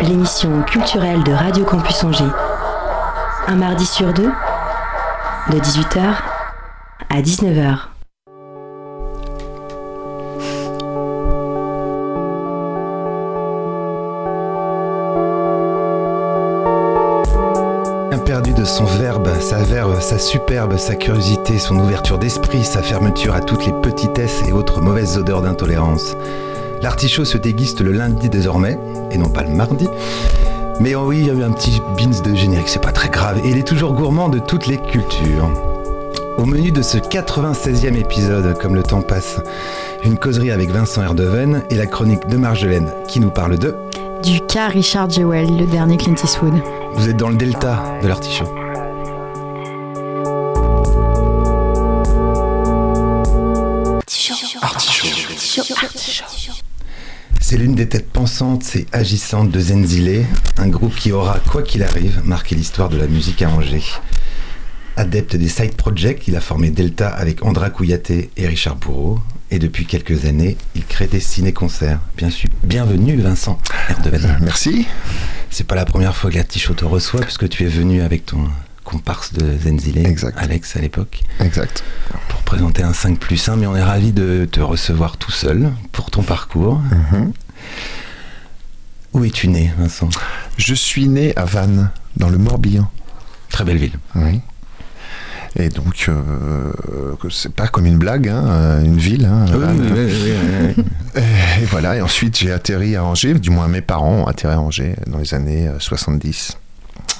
L'émission culturelle de Radio Campus Angers. Un mardi sur deux, de 18h à 19h. Perdu de son verbe, sa verve, sa superbe, sa curiosité, son ouverture d'esprit, sa fermeture à toutes les petitesses et autres mauvaises odeurs d'intolérance. L'artichaut se déguiste le lundi désormais, et non pas le mardi. Mais oh oui, il y a eu un petit beans de générique, c'est pas très grave. Et il est toujours gourmand de toutes les cultures. Au menu de ce 96e épisode, comme le temps passe, une causerie avec Vincent Erdeven et la chronique de Marjolaine qui nous parle de... Du cas Richard Jewell, le dernier Clint Eastwood. Vous êtes dans le delta de l'artichaut. L'une des têtes pensantes et agissantes de Zenzile, un groupe qui aura, quoi qu'il arrive, marqué l'histoire de la musique à Angers. Adepte des side projects, il a formé Delta avec Andra Kouyaté et Richard Bourreau. Et depuis quelques années, il crée des ciné-concerts. Bien sûr. Bienvenue Vincent Erdevel. Merci. C'est pas la première fois que l'artichaut te reçoit, puisque tu es venu avec ton comparse de Zenzile, Alex à l'époque. Exact. Pour présenter un 5 plus 1, mais on est ravi de te recevoir tout seul pour ton parcours. Mhm. Où es-tu né, Vincent? Je suis né à Vannes, dans le Morbihan. Très belle ville. Oui. Et donc, euh, c'est pas comme une blague, hein, une ville. Hein, et, voilà, et ensuite j'ai atterri à Angers, du moins mes parents ont atterri à Angers dans les années 70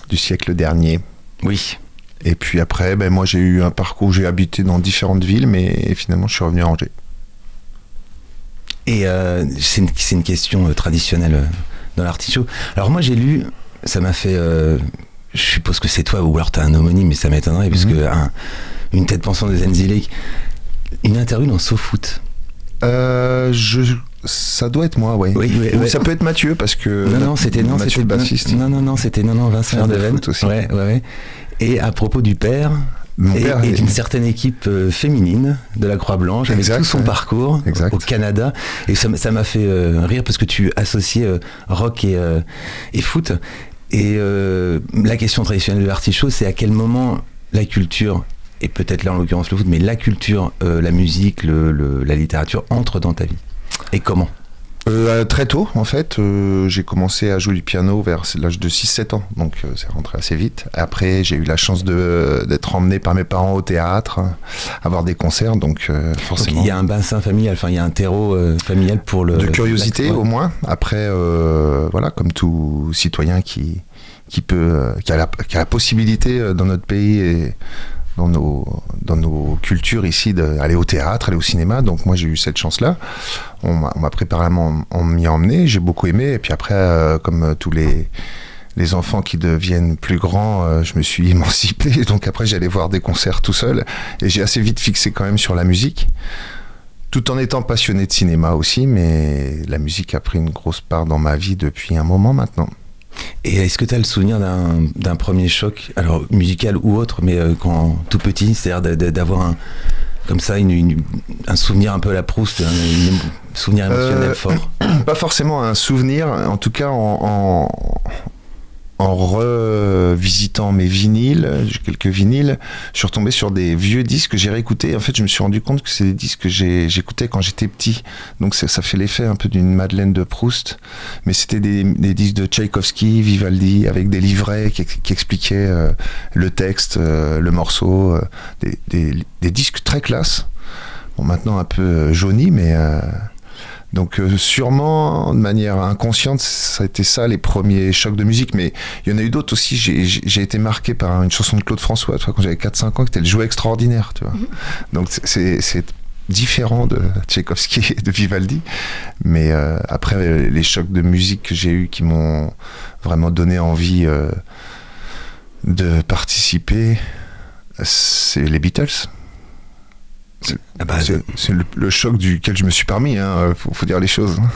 du siècle dernier. Oui. Et puis après, ben, moi j'ai eu un parcours, j'ai habité dans différentes villes, mais finalement je suis revenu à Angers. Et euh, c'est une, une, question euh, traditionnelle euh, dans l'artichaut. Alors moi j'ai lu, ça m'a fait... je suppose que c'est toi ou alors tu as un homonyme, mais ça m'étonnerait, puisque mhm. un, une tête pensante de Zenzile, une interview dans SoFoot. Euh, je, ça doit être moi, ouais. oui. Ou ça peut être Mathieu parce que non, non, c'était non, c'était bassiste. Non, non, non, c'était non, non, Vincent Deven aussi. Ouais, ouais, Et à propos du père. Mon et, père et d'une certaine équipe euh, féminine de la Croix-Blanche avec tout son ouais. parcours exact. au Canada et ça m'a fait euh, rire parce que tu associais euh, rock et, euh, et, foot et euh, la question traditionnelle de l'artichaut c'est à quel moment la culture et peut-être là en l'occurrence le foot mais la culture euh, la musique le, le, la littérature entre dans ta vie? Et comment? Euh, très tôt, en fait, euh, j'ai commencé à jouer du piano vers l'âge de 6-7 ans, donc euh, c'est rentré assez vite. Après, j'ai eu la chance d'être emmené par mes parents au théâtre, à voir des concerts, donc forcément. il y a un bassin familial, enfin il y a un terreau familial pour le. De curiosité au moins. Après, voilà, comme tout citoyen qui qui peut, qui a la, qui a la possibilité dans notre pays et dans nos, dans nos cultures ici d'aller au théâtre, aller au cinéma. Donc moi j'ai eu cette chance-là. On m'a préparé, on m'y a emmené, j'ai beaucoup aimé. Et puis après, euh, comme tous les, les enfants qui deviennent plus grands, euh, je me suis émancipé. Donc après j'allais voir des concerts tout seul. Et j'ai assez vite fixé quand même sur la musique. Tout en étant passionné de cinéma aussi, mais la musique a pris une grosse part dans ma vie depuis un moment maintenant. Et est-ce que tu as le souvenir d'un premier choc, alors musical ou autre, mais euh, quand tout petit, c'est-à-dire d'avoir un comme ça une, une, un souvenir un peu à la Proust, un, un souvenir émotionnel euh, fort? Pas forcément un souvenir, en tout cas en, en, en revisitant mes vinyles, quelques vinyles, je suis retombé sur des vieux disques que j'ai réécoutés. En fait, je me suis rendu compte que c'est des disques que j'écoutais quand j'étais petit. Donc ça fait l'effet un peu d'une Madeleine de Proust. Mais c'était des, disques de Tchaïkovski, Vivaldi, avec des livrets qui, expliquaient euh, le texte, euh, le morceau, euh, des, des, disques très classe. Bon, maintenant un peu jaunis, mais donc euh, sûrement, de manière inconsciente, ça a été ça les premiers chocs de musique, mais il y en a eu d'autres aussi. J'ai été marqué par une chanson de Claude François, tu vois, quand j'avais 4-5 ans, qui était le jouet extraordinaire, tu vois. -hmm. Donc c'est différent de Tchaïkovski et de Vivaldi, mais euh, après les chocs de musique que j'ai eu qui m'ont vraiment donné envie euh, de participer, C'est les Beatles. C'est Ah bah, c'est le, le choc duquel je me suis parmi, hein, faut, faut dire les choses.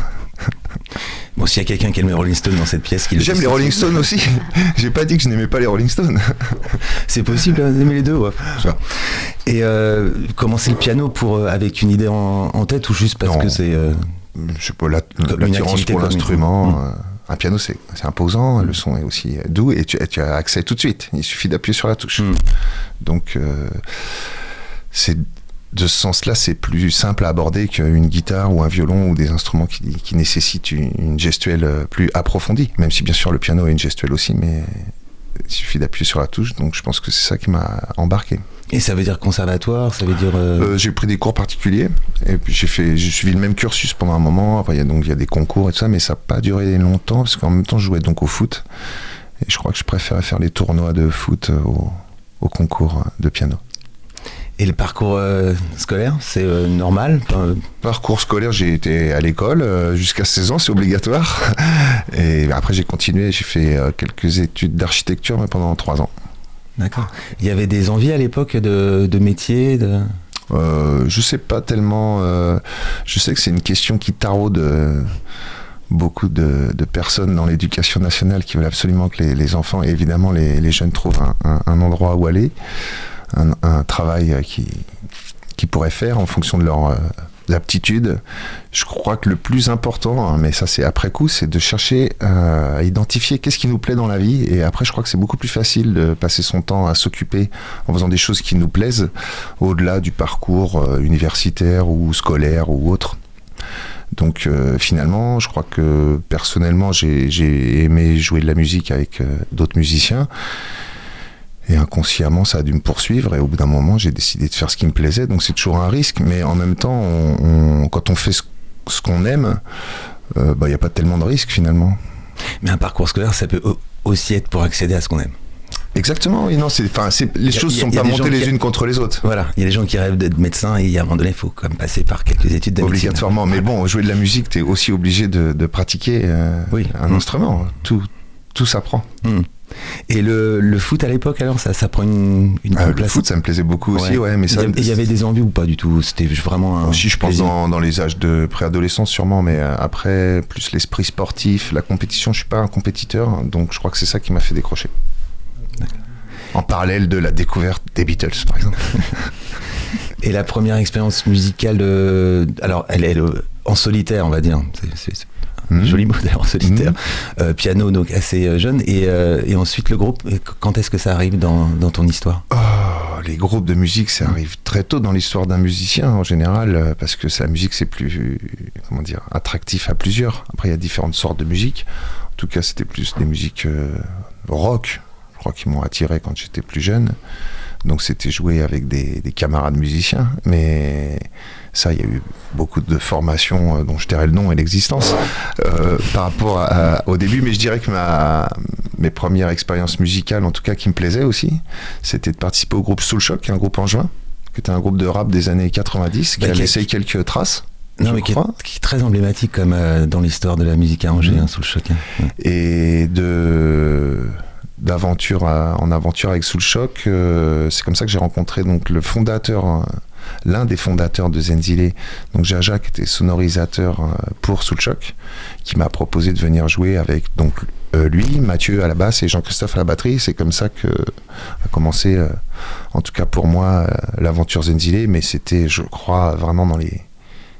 Bon, s'il y a quelqu'un qui aime les Rolling Stones dans cette pièce, J'aime les Rolling. Stones aussi. J'ai pas dit que je n'aimais pas les Rolling Stones. C'est possible hein, d'aimer les deux, ouais. Et euh, commencer le piano pour euh, avec une idée en, en tête ou juste parce Non. que c'est euh, je sais pas, l'attirance pour l'instrument. Mm. euh, un piano, c'est imposant, le son est aussi doux et tu, et tu as accès tout de suite. Il suffit d'appuyer sur la touche. Mm. Donc, euh, c'est de ce sens-là, c'est plus simple à aborder qu'une guitare ou un violon ou des instruments qui, qui nécessitent une, une gestuelle euh, plus approfondie. Même si, bien sûr, le piano a une gestuelle aussi, mais il suffit d'appuyer sur la touche. Donc, je pense que c'est ça qui m'a embarqué. et ça veut dire conservatoire, ça veut dire euh, Euh, j'ai pris des cours particuliers et puis j'ai fait j'ai suivi le même cursus pendant un moment après il y a donc il y a des concours et tout ça mais ça n'a pas duré longtemps parce qu'en même temps je jouais donc au foot et je crois que je préférais faire les tournois de foot au, au concours de piano et le parcours euh, scolaire, c'est euh, normal. Parcours scolaire j'ai été à l'école euh, jusqu'à 16 ans c'est obligatoire et après j'ai continué j'ai fait quelques études d'architecture mais pendant 3 ans D'accord. Il y avait des envies à l'époque de, de métier, de... Je sais pas tellement. je sais que c'est une question qui taraude beaucoup de, de personnes dans l'éducation nationale qui veulent absolument que les, les enfants et évidemment les, les jeunes trouvent un, un- un endroit où aller, un, travail euh, qui, qui pourraient faire en fonction de leurs euh, aptitudes. Je crois que le plus important, hein, mais ça c'est après coup, c'est de chercher euh, à identifier qu'est-ce qui nous plaît dans la vie. Et après, je crois que c'est beaucoup plus facile de passer son temps à s'occuper en faisant des choses qui nous plaisent, au-delà du parcours euh, universitaire ou scolaire ou autre. Donc finalement, je crois que personnellement, j'ai j'ai aimé jouer de la musique avec d'autres musiciens. Et inconsciemment, ça a dû me poursuivre. Et au bout d'un moment, j'ai décidé de faire ce qui me plaisait. Donc c'est toujours un risque. Mais en même temps, on- on- quand on fait ce, ce qu'on aime, il n'y a pas tellement de risques finalement. Mais un parcours scolaire, ça peut au- aussi être pour accéder à ce qu'on aime. Exactement. Oui, non, c'est, les a- choses a- sont pas montées les unes contre les autres. Voilà, il y a des gens qui rêvent d'être médecin et à un moment donné, il faut quand même passer par quelques études de médecine. Obligatoirement. Mais bon, jouer de la musique, tu es aussi obligé de, de pratiquer euh, Oui. un Mm. instrument. Tout, tout s'apprend. Hmm. Et le, le foot à l'époque, alors, ça, ça prend une, une le place foot, ça me plaisait beaucoup aussi, ouais, mais ça. il y avait des envies ou pas du tout? C'était vraiment un. Aussi, je pense dans, dans les âges de préadolescence sûrement, mais euh, après, plus l'esprit sportif, la compétition, je suis pas un compétiteur, donc je crois que c'est ça qui m'a fait décrocher. En parallèle de la découverte des Beatles, par exemple. Et la première expérience musicale, euh, alors, elle est en solitaire, on va dire. C'est- Mhm. joli mot d'ailleurs, en solitaire. Mhm. Euh, piano, donc assez euh, jeune. Et, euh, et ensuite, le groupe, quand est-ce que ça arrive dans, dans ton histoire? Oh, les groupes de musique, ça arrive très tôt dans l'histoire d'un musicien en général, parce que la musique c'est plus, comment dire, attractif à plusieurs. Après, il y a différentes sortes de musique. En tout cas, c'était plus des musiques euh, rock, je crois, qui m'ont attiré quand j'étais plus jeune. Donc, c'était jouer avec des, des camarades musiciens. Mais ça, il y a eu beaucoup de formations euh, dont je tairai le nom et l'existence euh, par rapport à- à- au début. Mais je dirais que ma, mes premières expériences musicales, en tout cas, qui me plaisaient aussi, c'était de participer au groupe Soul Shock, un groupe en juin, qui était un groupe de rap des années 90, qui Bah, a qui- laissé quelques traces. Non, mais qui est, qui est très emblématique comme euh, dans l'histoire de la musique à Angers, Mhm. hein, sous le choc. hein. Ouais. et de d'aventure en aventure avec Soul Shock. euh, c'est comme ça que j'ai rencontré donc le fondateur, euh, l'un des fondateurs de Zenzile, donc Jaja qui était sonorisateur euh, pour Soul Shock, qui m'a proposé de venir jouer avec donc lui, Mathieu à la basse et Jean-Christophe à la batterie. C'est comme ça que a commencé, en tout cas pour moi, l'aventure Zenzile. Mais c'était, je crois, vraiment dans les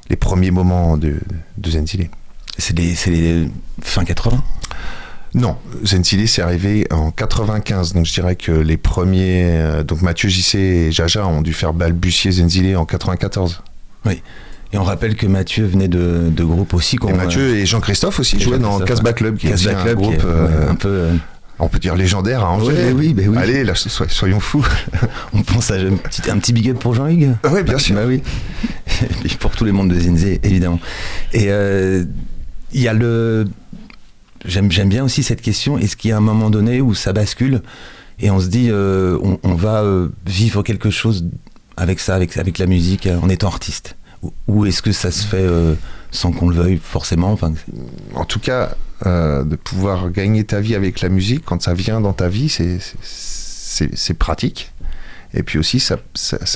les premiers moments de, de. C'est les, les fin 80 Non, Zenzile c'est arrivé en 95, donc je dirais que les premiers, euh, donc Mathieu JC et Jaja ont dû faire balbutier Zenzile en 94. Et on rappelle que Mathieu venait de, de groupes aussi. Et Mathieu et Jean-Christophe aussi jouaient dans Casbah Club, qui est Casbah un Club, groupe, est, euh, un peu. euh, on peut dire légendaire à Angers. Ouais, oui, bah oui. Allez, là, so- soyons fous. on pense à un petit, un petit big up pour Jean-Hugues. oui, bien sûr. Bah oui. Et pour tout le monde de Zinzé, évidemment. Et euh, il y a le. J'aime, bien aussi cette question. Est-ce qu'il y a un moment donné où ça bascule et on se dit euh, on, va euh, vivre quelque chose avec ça, avec, avec la musique, euh, en étant artiste? Ou, est-ce que ça se fait sans qu'on le veuille forcément? Enfin, En tout cas, de pouvoir gagner ta vie avec la musique, quand ça vient dans ta vie, c'est- pratique. Et puis aussi, ça,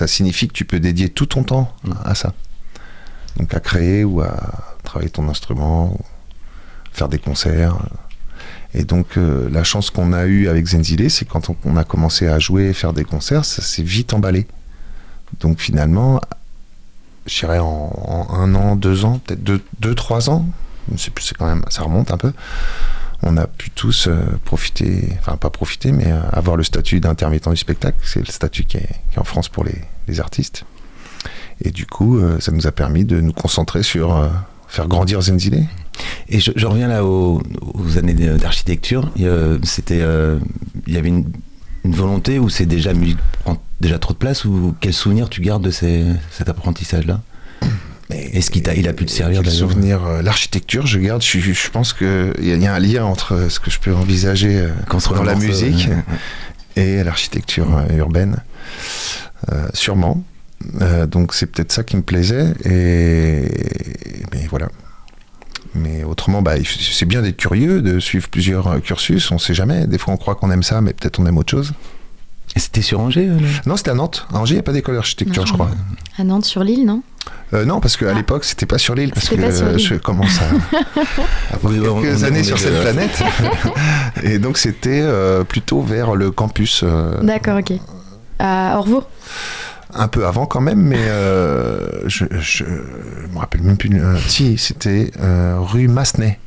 signifie que tu peux dédier tout ton temps à ça. Donc à créer ou à travailler ton instrument, faire des concerts. Et donc euh, la chance qu'on a eue avec Zenzile, c'est quand on, a commencé à jouer et faire des concerts, ça s'est vite emballé. Donc finalement, je dirais en, un an, deux ans, peut-être deux, deux, trois ans, c'est quand même, ça remonte un peu. On a pu tous euh, profiter, enfin pas profiter, mais euh, avoir le statut d'intermittent du spectacle. C'est le statut qui est, en France pour les, artistes. Et du coup, ça nous a permis de nous concentrer sur faire grandir Zenzile. Et je, reviens là aux, années d'architecture. C'était, il y avait une, volonté ou c'est déjà prend déjà trop de place ou quel souvenir tu gardes de cet apprentissage-là? Est-ce qu'il a, il a pu te servir de souvenir euh, L'architecture, je garde. Je, pense qu'il y, y, a un lien entre ce que je peux envisager euh, dans la musique et l'architecture euh, urbaine. sûrement. donc c'est peut-être ça qui me plaisait. Et voilà. Mais autrement, bah, c'est bien d'être curieux, de suivre plusieurs cursus. On ne sait jamais. Des fois, on croit qu'on aime ça, mais peut-être on aime autre chose. C'était sur Angers Non, c'était à Nantes. À Angers, il n'y a pas d'école d'architecture, je crois. À Nantes, sur l'île, non? Euh, non, parce qu'à ah. l'époque, c'était pas sur l'île, parce que je commence à avoir quelques années sur cette planète. et donc, c'était euh, plutôt vers le campus. Euh, D'accord, ok. À Orvaux? Un peu avant quand même, mais je, je, me rappelle même plus. si, c'était rue Massenet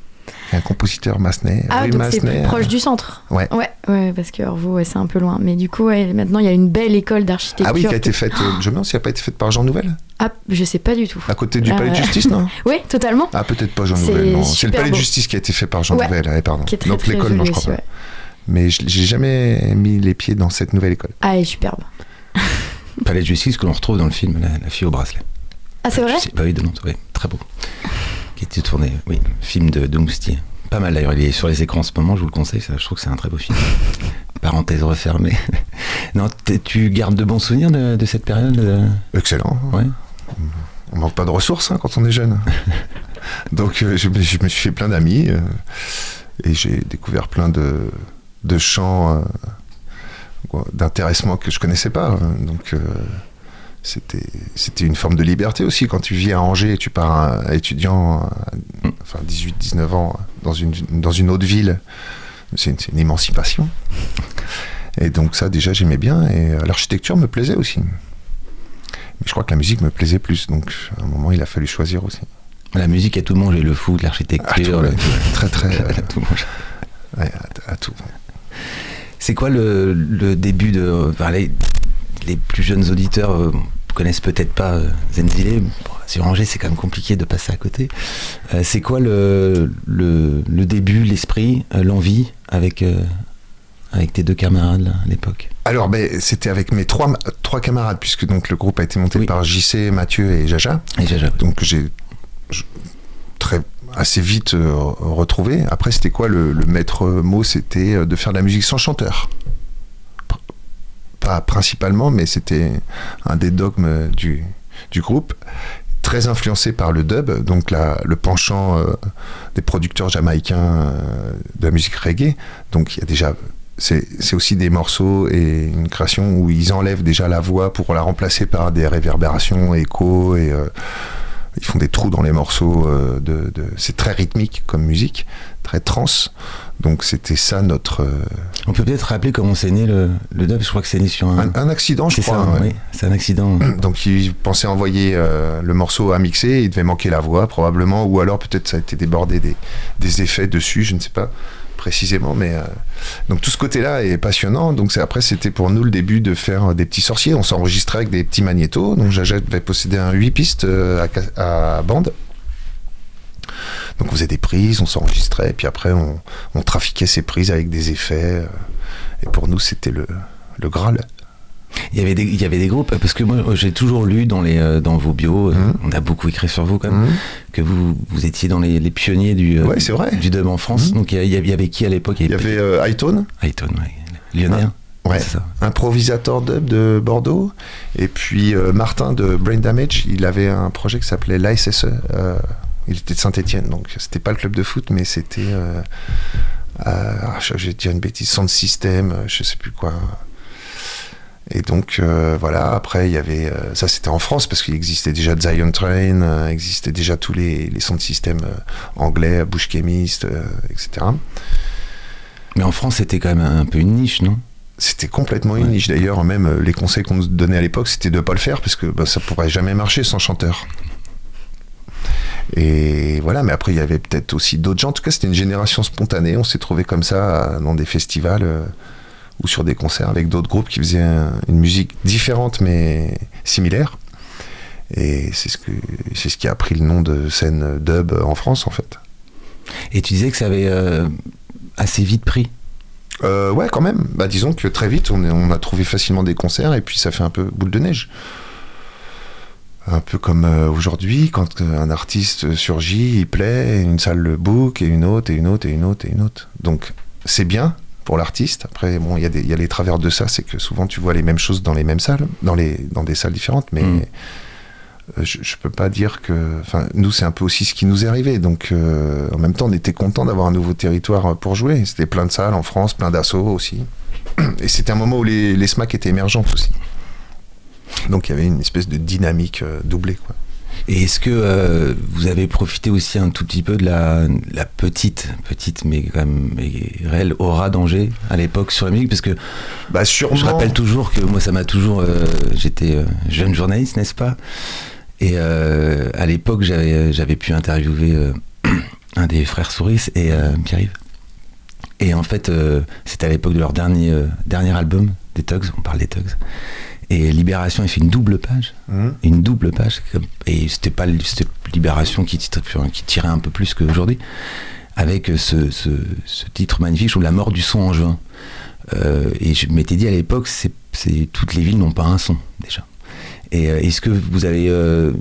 un compositeur massenet. Ah, donc c'est plus proche du centre. Ouais. Ouais, ouais parce que Orvaux, c'est un peu loin. Mais du coup, maintenant, il y a une belle école d'architecture. Ah oui, qui a été faite, euh, je me demande si elle n'a pas été faite par Jean Nouvel Ah, je sais pas du tout. À côté du palais de justice, non Oui, totalement. Ah, peut-être pas Jean Nouvel, non. C'est le palais de justice qui a été fait par Jean Nouvel, pardon. Qui est très, donc l'école, non, je crois pas. Mais j'ai jamais mis les pieds dans cette nouvelle école. Ah, elle est superbe. palais de justice que l'on retrouve dans le film La, fille au bracelet. Ah, c'est vrai Bah oui, de Nantes, oui, très beau. Qui était tourné, oui, film de, de Moustier. Pas mal d'ailleurs, il est sur les écrans en ce moment, je vous le conseille, je trouve que c'est un très beau film. Parenthèse refermée. non, tu gardes de bons souvenirs de, cette période euh Excellent. Ouais. On manque pas de ressources hein, quand on est jeune. Donc euh, je, me suis fait plein d'amis euh, et j'ai découvert plein de, de champs d'intéressement que je connaissais pas. Donc c'était c'était une forme de liberté aussi. Quand tu vis à Angers et tu pars étudiant enfin 18 19 ans dans une dans une autre ville c'est une, émancipation. Et donc ça déjà j'aimais bien. Et euh, l'architecture me plaisait aussi. Mais je crois que la musique me plaisait plus. Donc à un moment il a fallu choisir aussi. La musique a tout mangé le foot l'architecture très très à tout ouais, à, tout c'est quoi le, le, début de les plus jeunes auditeurs euh, connaissent peut-être pas euh, Zenzile. sur Angers, c'est quand même compliqué de passer à côté. Euh, c'est quoi le, le, début, l'esprit, l'envie avec, avec tes deux camarades à l'époque? Alors, ben, c'était avec mes trois, trois camarades, puisque donc, le groupe a été monté par JC, Mathieu et Jaja. Et Jaja. Donc, j'ai très assez vite retrouvé. Après, c'était quoi le, maître mot? C'était de faire de la musique sans chanteur pas principalement, mais c'était un des dogmes du, du, groupe, très influencé par le dub, donc le penchant euh, des producteurs jamaïcains euh, de la musique reggae. Donc il y a déjà c'est aussi des morceaux et une création où ils enlèvent déjà la voix pour la remplacer par des réverbérations, échos et euh, ils font des trous dans les morceaux. de, de c'est très rythmique comme musique, très trans. Donc c'était ça notre. Euh, on peut peut-être rappeler comment c'est né le, le dub. Je crois que c'est né sur un. Un, accident, je crois. Ça, oui, c'est un accident. Donc il pensait envoyer euh, le morceau à mixer, il devait manquer la voix probablement, ou alors peut-être ça a été débordé des, des, effets dessus, je ne sais pas précisément, mais euh, donc tout ce côté-là est passionnant. Donc après c'était pour nous le début de faire des petits sorciers. On s'enregistrait avec des petits magnétos. Donc Jaja devait posséder un 8 pistes à, à bande. Donc on faisait des prises, on s'enregistrait, et puis après on, trafiquait ces prises avec des effets. Euh, et pour nous, c'était le, le Graal. Il y, avait des, il y avait des groupes, parce que moi j'ai toujours lu dans, les, euh, dans vos bios, euh, mmh. on a beaucoup écrit sur vous quand même, mmh. que vous, vous étiez dans les, pionniers du, du dub en France. Mmh. Donc il y, avait qui à l'époque? Il y avait, euh, Highton. Highton, Lyonnais. Hein. Ouais, improvisateur dub de Bordeaux. Et puis Martin de Brain Damage, il avait un projet qui s'appelait l'ASSE. Il était de Saint-Etienne, donc c'était pas le club de foot, mais c'était. Euh, euh, ah, je vais dire une bêtise, Sound System, euh, je sais plus quoi. Et donc voilà, après il y avait ça c'était en France parce qu'il existait déjà Zion Train, existait déjà tous les, les sons de système anglais, Bush Chemist, etc. Mais en France c'était quand même un peu une niche, non? C'était complètement une niche. D'ailleurs, même les conseils qu'on nous donnait à l'époque, c'était de ne pas le faire parce que bah, ça pourrait jamais marcher sans chanteur. Et voilà, mais après, il y avait peut-être aussi d'autres gens. En tout cas, c'était une génération spontanée. On s'est trouvé comme ça dans des festivals euh, ou sur des concerts avec d'autres groupes qui faisaient une musique différente mais similaire. Et c'est ce, que, c'est ce qui a pris le nom de scène dub en France, en fait. Et tu disais que ça avait euh, assez vite pris euh, Ouais, quand même. Bah, disons que très vite, on, on, a trouvé facilement des concerts et puis ça fait un peu boule de neige un peu comme euh, aujourd'hui, quand un artiste surgit, il plaît, une salle le book, et une autre, et une autre, et une autre, et une autre. Donc c'est bien pour l'artiste. Après, bon, il y, y, a les travers de ça, c'est que souvent tu vois les mêmes choses dans les mêmes salles, dans, les, dans des salles différentes, mais mm. euh, je, je, peux pas dire que. Enfin, nous, c'est un peu aussi ce qui nous est arrivé. Donc, en même temps, on était content d'avoir un nouveau territoire pour jouer. C'était plein de salles en France, plein d'assauts aussi. Et c'était un moment où les, les SMAC étaient émergentes aussi. Donc il y avait une espèce de dynamique euh, doublée. Quoi. Et est-ce que euh, vous avez profité aussi un tout petit peu de la, la petite, petite mais quand même réelle aura d'Angers à l'époque sur la musique? Parce que bah sûrement. je rappelle toujours que moi ça m'a toujours. Euh, j'étais jeune journaliste, n'est-ce pas? Et à l'époque j'avais, j'avais pu interviewer un des frères Souris et Pierre-Yves. Et en fait, c'était à l'époque de leur dernier, dernier album, des Tugs, on parle des Tugs. Et Libération, il fait une double page. Mmh. Une double page. Et c'était pas Libération qui, qui tirait un peu plus qu'aujourd'hui. Avec ce, ce, titre magnifique, je La mort du son en juin. Euh, et je m'étais dit à l'époque, c'est toutes les villes n'ont pas un son, déjà. Et euh, est-ce que vous avez euh,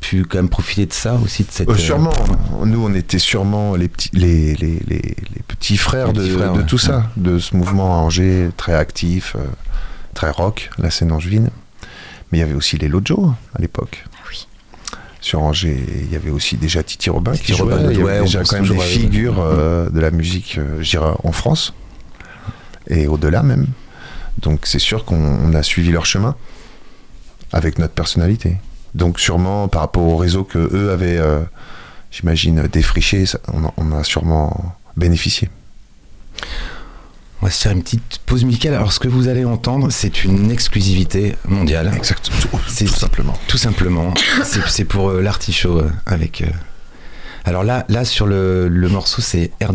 pu quand même profiter de ça aussi de cette, Sûrement. Nous, on était sûrement les petits, les, les, les, petits frères, de, de, tout ça, de ce mouvement à Angers très actif très rock, la scène angevine. Mais il y avait aussi les Lojo à l'époque. Ah oui. Sur Angers, il y avait aussi déjà Titi Robin qui jouait. il y avait déjà quand même des figures euh, de la musique, euh, je dirais, en France et au-delà même. Donc c'est sûr qu'on a suivi leur chemin avec notre personnalité. Donc sûrement par rapport au réseau que eux avaient, euh, j'imagine, défriché, on, on a sûrement bénéficié. On va se faire une petite pause musicale. Alors, ce que vous allez entendre, c'est une exclusivité mondiale. Exactement. C'est tout simplement. Tout simplement. c'est pour euh, l'artichaut euh, avec. Euh, alors là, là sur le, le morceau, c'est Air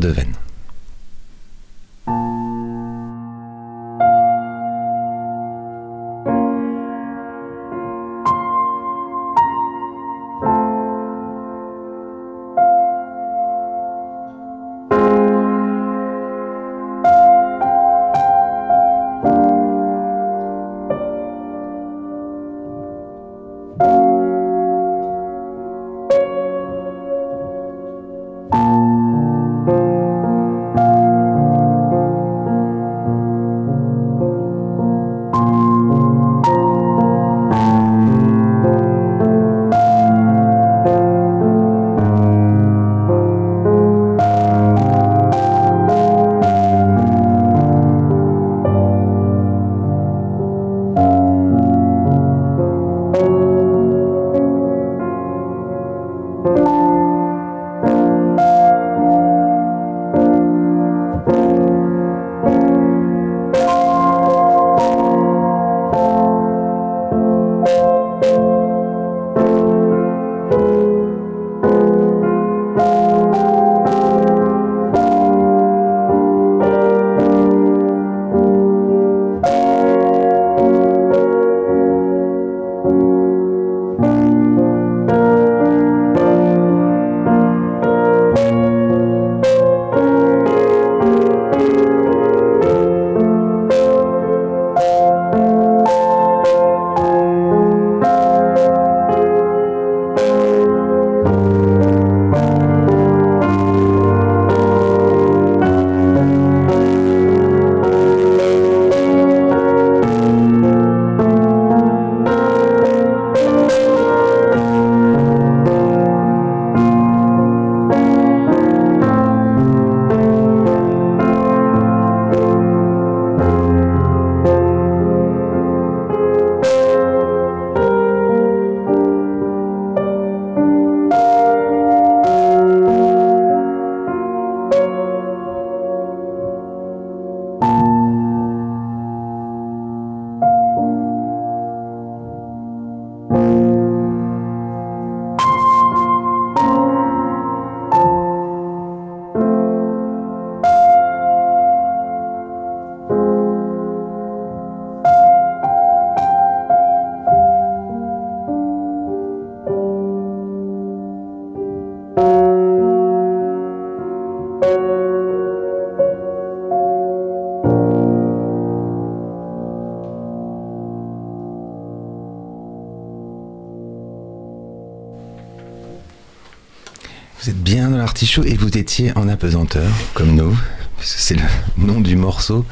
l'artichaut et vous étiez en apesanteur, comme nous, c'est le nom du morceau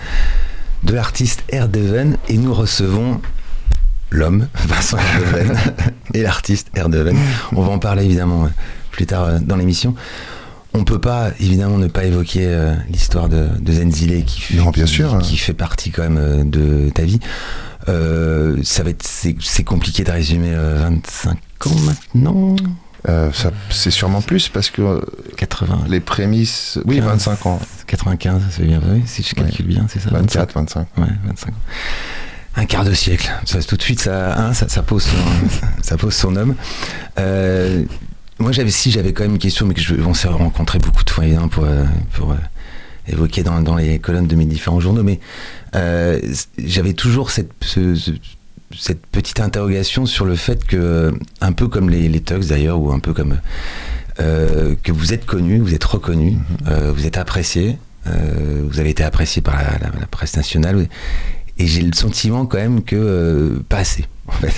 de l'artiste Erdeven et nous recevons l'homme, Vincent Erdeven, et l'artiste Erdeven. On va en parler évidemment plus tard euh, dans l'émission. On peut pas évidemment ne pas évoquer euh, l'histoire de, de Zenzile qui, fait- Non, bien qui- sûr. qui fait partie quand même euh, de ta vie. Euh, ça va être c'est, c'est compliqué de résumer euh, 25 ans maintenant, Euh, c'est sûrement plus parce que euh, 80, les prémices. Oui, 15. 25 ans. 95, c'est bien vrai, si je calcule bien, c'est ça 24, 25. Ouais, 25 ans. Un quart de siècle. Ça, tout de suite, ça, hein, ça, ça pose son, ça pose son homme. Euh, moi, j'avais, si j'avais quand même une question, mais que je, on s'est rencontrés beaucoup de fois, évidemment, pour, euh, pour euh, évoquer dans, dans les colonnes de mes différents journaux, mais euh, j'avais toujours cette, ce- ce- cette petite interrogation sur le fait que, un peu comme les, les Tugs d'ailleurs, ou un peu comme. euh, que vous êtes connu, vous êtes reconnu, euh, vous êtes apprécié, euh, vous avez été apprécié par la, la- la presse nationale, et j'ai le sentiment quand même que euh, pas assez. En fait.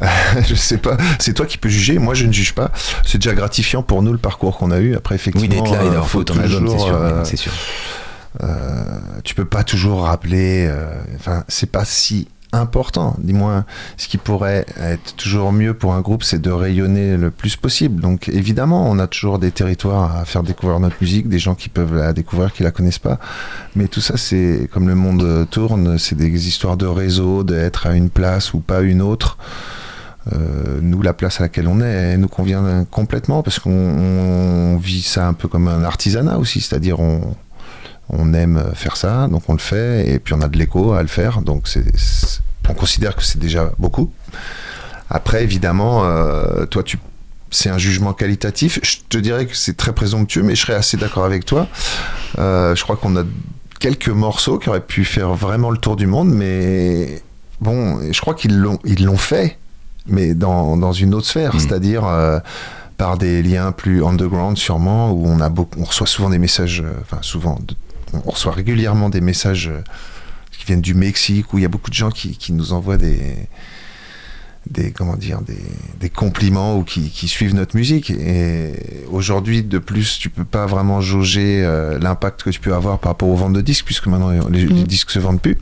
je sais pas, c'est toi qui peux juger, moi je ne juge pas. C'est déjà gratifiant pour nous le parcours qu'on a eu. Après, oui, effectivement, d'être là et euh, d'avoir faut ton album, c'est sûr. euh, c'est sûr. euh, tu peux pas toujours rappeler. euh, Enfin, c'est pas si important. Dis-moi, ce qui pourrait être toujours mieux pour un groupe, c'est de rayonner le plus possible. Donc, évidemment, on a toujours des territoires à faire découvrir notre musique, des gens qui peuvent la découvrir, qui la connaissent pas. Mais tout ça, c'est comme le monde tourne, c'est des histoires de réseau, d'être à une place ou pas une autre. Euh, nous, la place à laquelle on est, elle nous convient complètement parce qu'on on vit ça un peu comme un artisanat aussi, c'est-à-dire on, on aime faire ça, donc on le fait, et puis on a de l'écho à le faire, donc c'est- on considère que c'est déjà beaucoup. Après, évidemment, euh, toi, tu, c'est un jugement qualitatif. Je te dirais que c'est très présomptueux, mais je serais assez d'accord avec toi. Euh, je crois qu'on a quelques morceaux qui auraient pu faire vraiment le tour du monde, mais bon, je crois qu'ils l'ont, ils l'ont fait, mais dans, dans une autre sphère, Mhm. c'est-à-dire euh, par des liens plus underground sûrement, où on a beaucoup, on reçoit souvent des messages, enfin souvent, on reçoit régulièrement des messages qui viennent du Mexique, où il y a beaucoup de gens qui, qui nous envoient des des comment dire des, des compliments ou qui, qui suivent notre musique et aujourd'hui de plus tu peux pas vraiment jauger euh, l'impact que tu peux avoir par rapport aux ventes de disques puisque maintenant les, les Mm. disques se vendent plus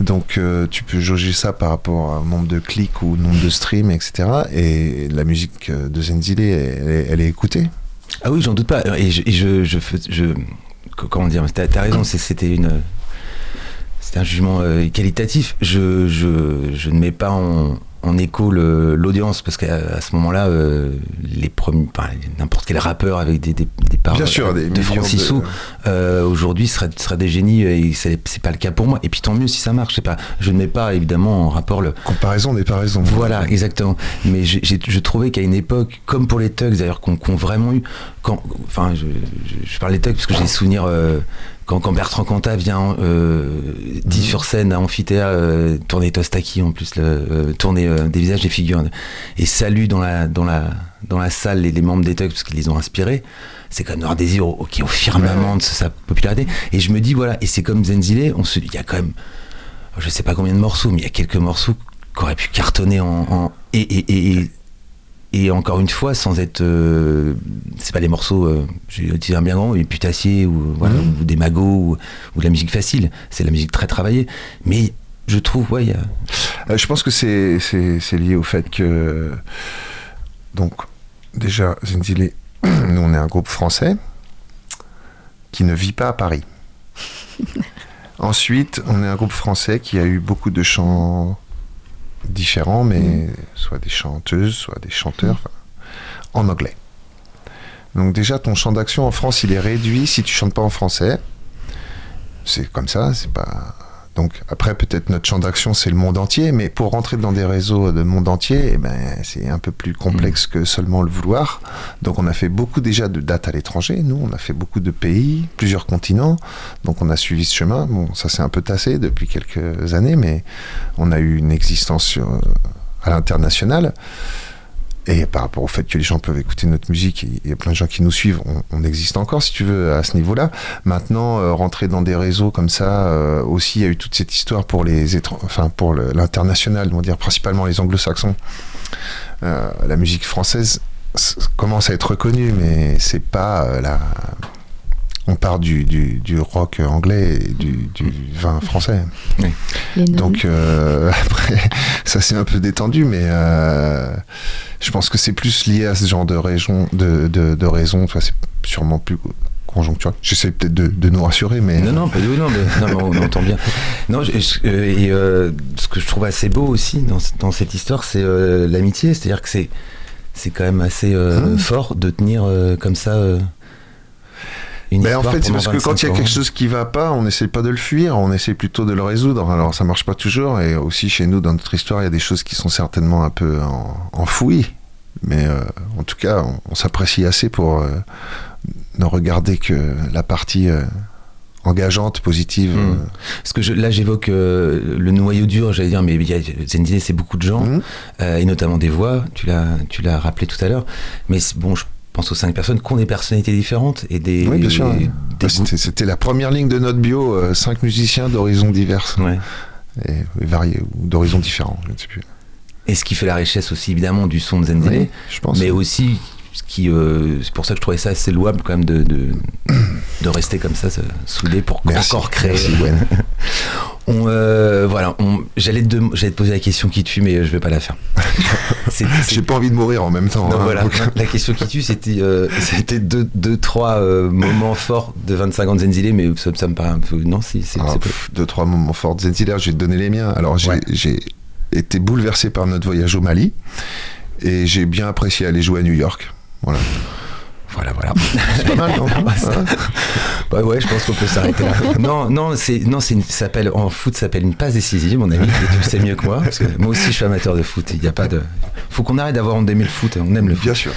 donc euh, tu peux jauger ça par rapport au nombre de clics ou au nombre de streams etc et la musique euh, de Zenzile elle, est- elle est écoutée Ah oui, j'en doute pas. Et je, et je, je, comment dire, t'as as raison, c'était une, c'était un jugement euh, qualitatif. Je, je, je ne mets pas en, en écho l'audience parce qu'à à ce moment-là, euh, les premiers, n'importe quel rappeur avec des, des, des sûr des de millions Francis Sou, euh, aujourd'hui serait, serait des génies et c'est c'est pas le cas pour moi. Et puis tant mieux si ça marche. Pas. Je ne mets pas évidemment en rapport le, comparaison n'est pas raison voilà, exactement. Mais je trouvais qu'à une époque, comme pour les Tugs d'ailleurs, qu'on qu'on vraiment eu, quand, enfin, je, je, parle des Tugs parce que j'ai souvenir euh, quand, quand Bertrand Cantat vient euh, dit sur scène à Amphithéâtre, euh, tourner Tostaki en plus, euh, tourner euh, des visages, des figures, et salue dans la, dans la, dans la salle les, membres des Tugs parce qu'ils les ont inspirés. C'est comme Noir Désir au, qui est au firmament de sa popularité. Et je me dis, voilà, et c'est comme Zenzile, on se il y a quand même je sais pas combien de morceaux, mais il y a quelques morceaux qui auraient pu cartonner en, en- et, et, et- et encore une fois sans être euh, c'est pas des morceaux euh, je vais dire bien grand, des putassiers ou voilà Mhm. ou des magots ou, ou de la musique facile, c'est de la musique très travaillée, mais je trouve ouais il y a- Euh, je pense que c'est, c'est, c'est lié au fait que. Donc, déjà, Zenzile, nous, on est un groupe français qui ne vit pas à Paris. Ensuite, on est un groupe français qui a eu beaucoup de chants différents, mais soit des chanteuses, soit des chanteurs, enfin, en anglais. Donc, déjà, ton champ d'action en France, il est réduit si tu chantes pas en français. C'est comme ça, c'est pas. Donc après, peut-être notre champ d'action, c'est le monde entier, mais pour rentrer dans des réseaux de monde entier, eh ben, c'est un peu plus complexe que seulement le vouloir. Donc on a fait beaucoup déjà de dates à l'étranger, nous, on a fait beaucoup de pays, plusieurs continents, donc on a suivi ce chemin. Bon, ça s'est un peu tassé depuis quelques années, mais on a eu une existence sur- à l'international. Et par rapport au fait que les gens peuvent écouter notre musique, il y a plein de gens qui nous suivent, on, existe encore, si tu veux, à ce niveau-là. Maintenant, euh, rentrer dans des réseaux comme ça, euh, aussi, il y a eu toute cette histoire pour les enfin pour l'international, on dire principalement les anglo-saxons. Euh, la musique française commence à être reconnu, mais c'est pas la. On part du, du, du, rock anglais et du, du vin français. Donc euh, après, ça s'est un peu détendu, mais euh, je pense que c'est plus lié à ce genre de, raison, de, de, de raison. Enfin, c'est sûrement plus conjoncturel. J'essaie peut-être de, de, nous rassurer, mais non, non, pas du non, mais, non, mais on, on, entend bien. Non, je, et euh, ce que je trouve assez beau aussi dans, dans cette histoire, c'est euh, l'amitié. C'est-à-dire que c'est c'est quand même assez euh, mmh. fort de tenir euh, comme ça. Une ben en fait, c'est parce que quand il y a quelque chose qui va pas, on n'essaie pas de le fuir, on essaie plutôt de le résoudre. Alors ça marche pas toujours, et aussi chez nous, dans notre histoire, il y a des choses qui sont certainement un peu en, enfouies. Mais euh, en tout cas, on, on s'apprécie assez pour euh, ne regarder que la partie euh, engageante, positive. Mmh. Parce que je, là, j'évoque le noyau dur, j'allais dire, mais Zendile, c'est beaucoup de gens, mmh. euh, et notamment des voix, tu l'as, tu l'as rappelé tout à l'heure. Mais bon, je pense aux cinq personnes qui ont des personnalités différentes et des. Oui, bien sûr. des Bah, c'était, la première ligne de notre bio, euh, cinq musiciens d'horizons divers. Ouais. Et, et variés, ou d'horizons différents, je ne sais plus. Et ce qui fait la richesse aussi, évidemment, du son de Zendile, Oui, je pense. mais aussi ce qui, euh, c'est pour ça que je trouvais ça assez louable quand même de, de, de rester comme ça, se souder pour Merci. encore créer. Merci, on, euh, voilà, j'allais, te, poser la question qui tue, mais je vais pas la faire. J'ai pas envie de mourir en même temps. non, hein, voilà. donc- La question qui tue, c'était, euh, c'était deux, deux, trois euh, moments forts de 25 ans de Zenzile, mais ça, ça me paraît un peu. Non, si, c'est, Ah, deux, trois moments forts de Zenziller, je vais te donner les miens. Alors, j'ai, Ouais. j'ai été bouleversé par notre voyage au Mali et j'ai bien apprécié aller jouer à New York. Voilà. Voilà, voilà. C'est pas mal, non Ouais, ça- Ouais, je pense qu'on peut s'arrêter là. Non, non, c'est, non, c'est s'appelle, en foot, ça s'appelle une passe décisive, mon ami, et tu le sais mieux que moi, parce que moi aussi je suis amateur de foot, il y a pas de, faut qu'on arrête d'avoir honte d'aimer le foot, on aime le foot. Bien sûr.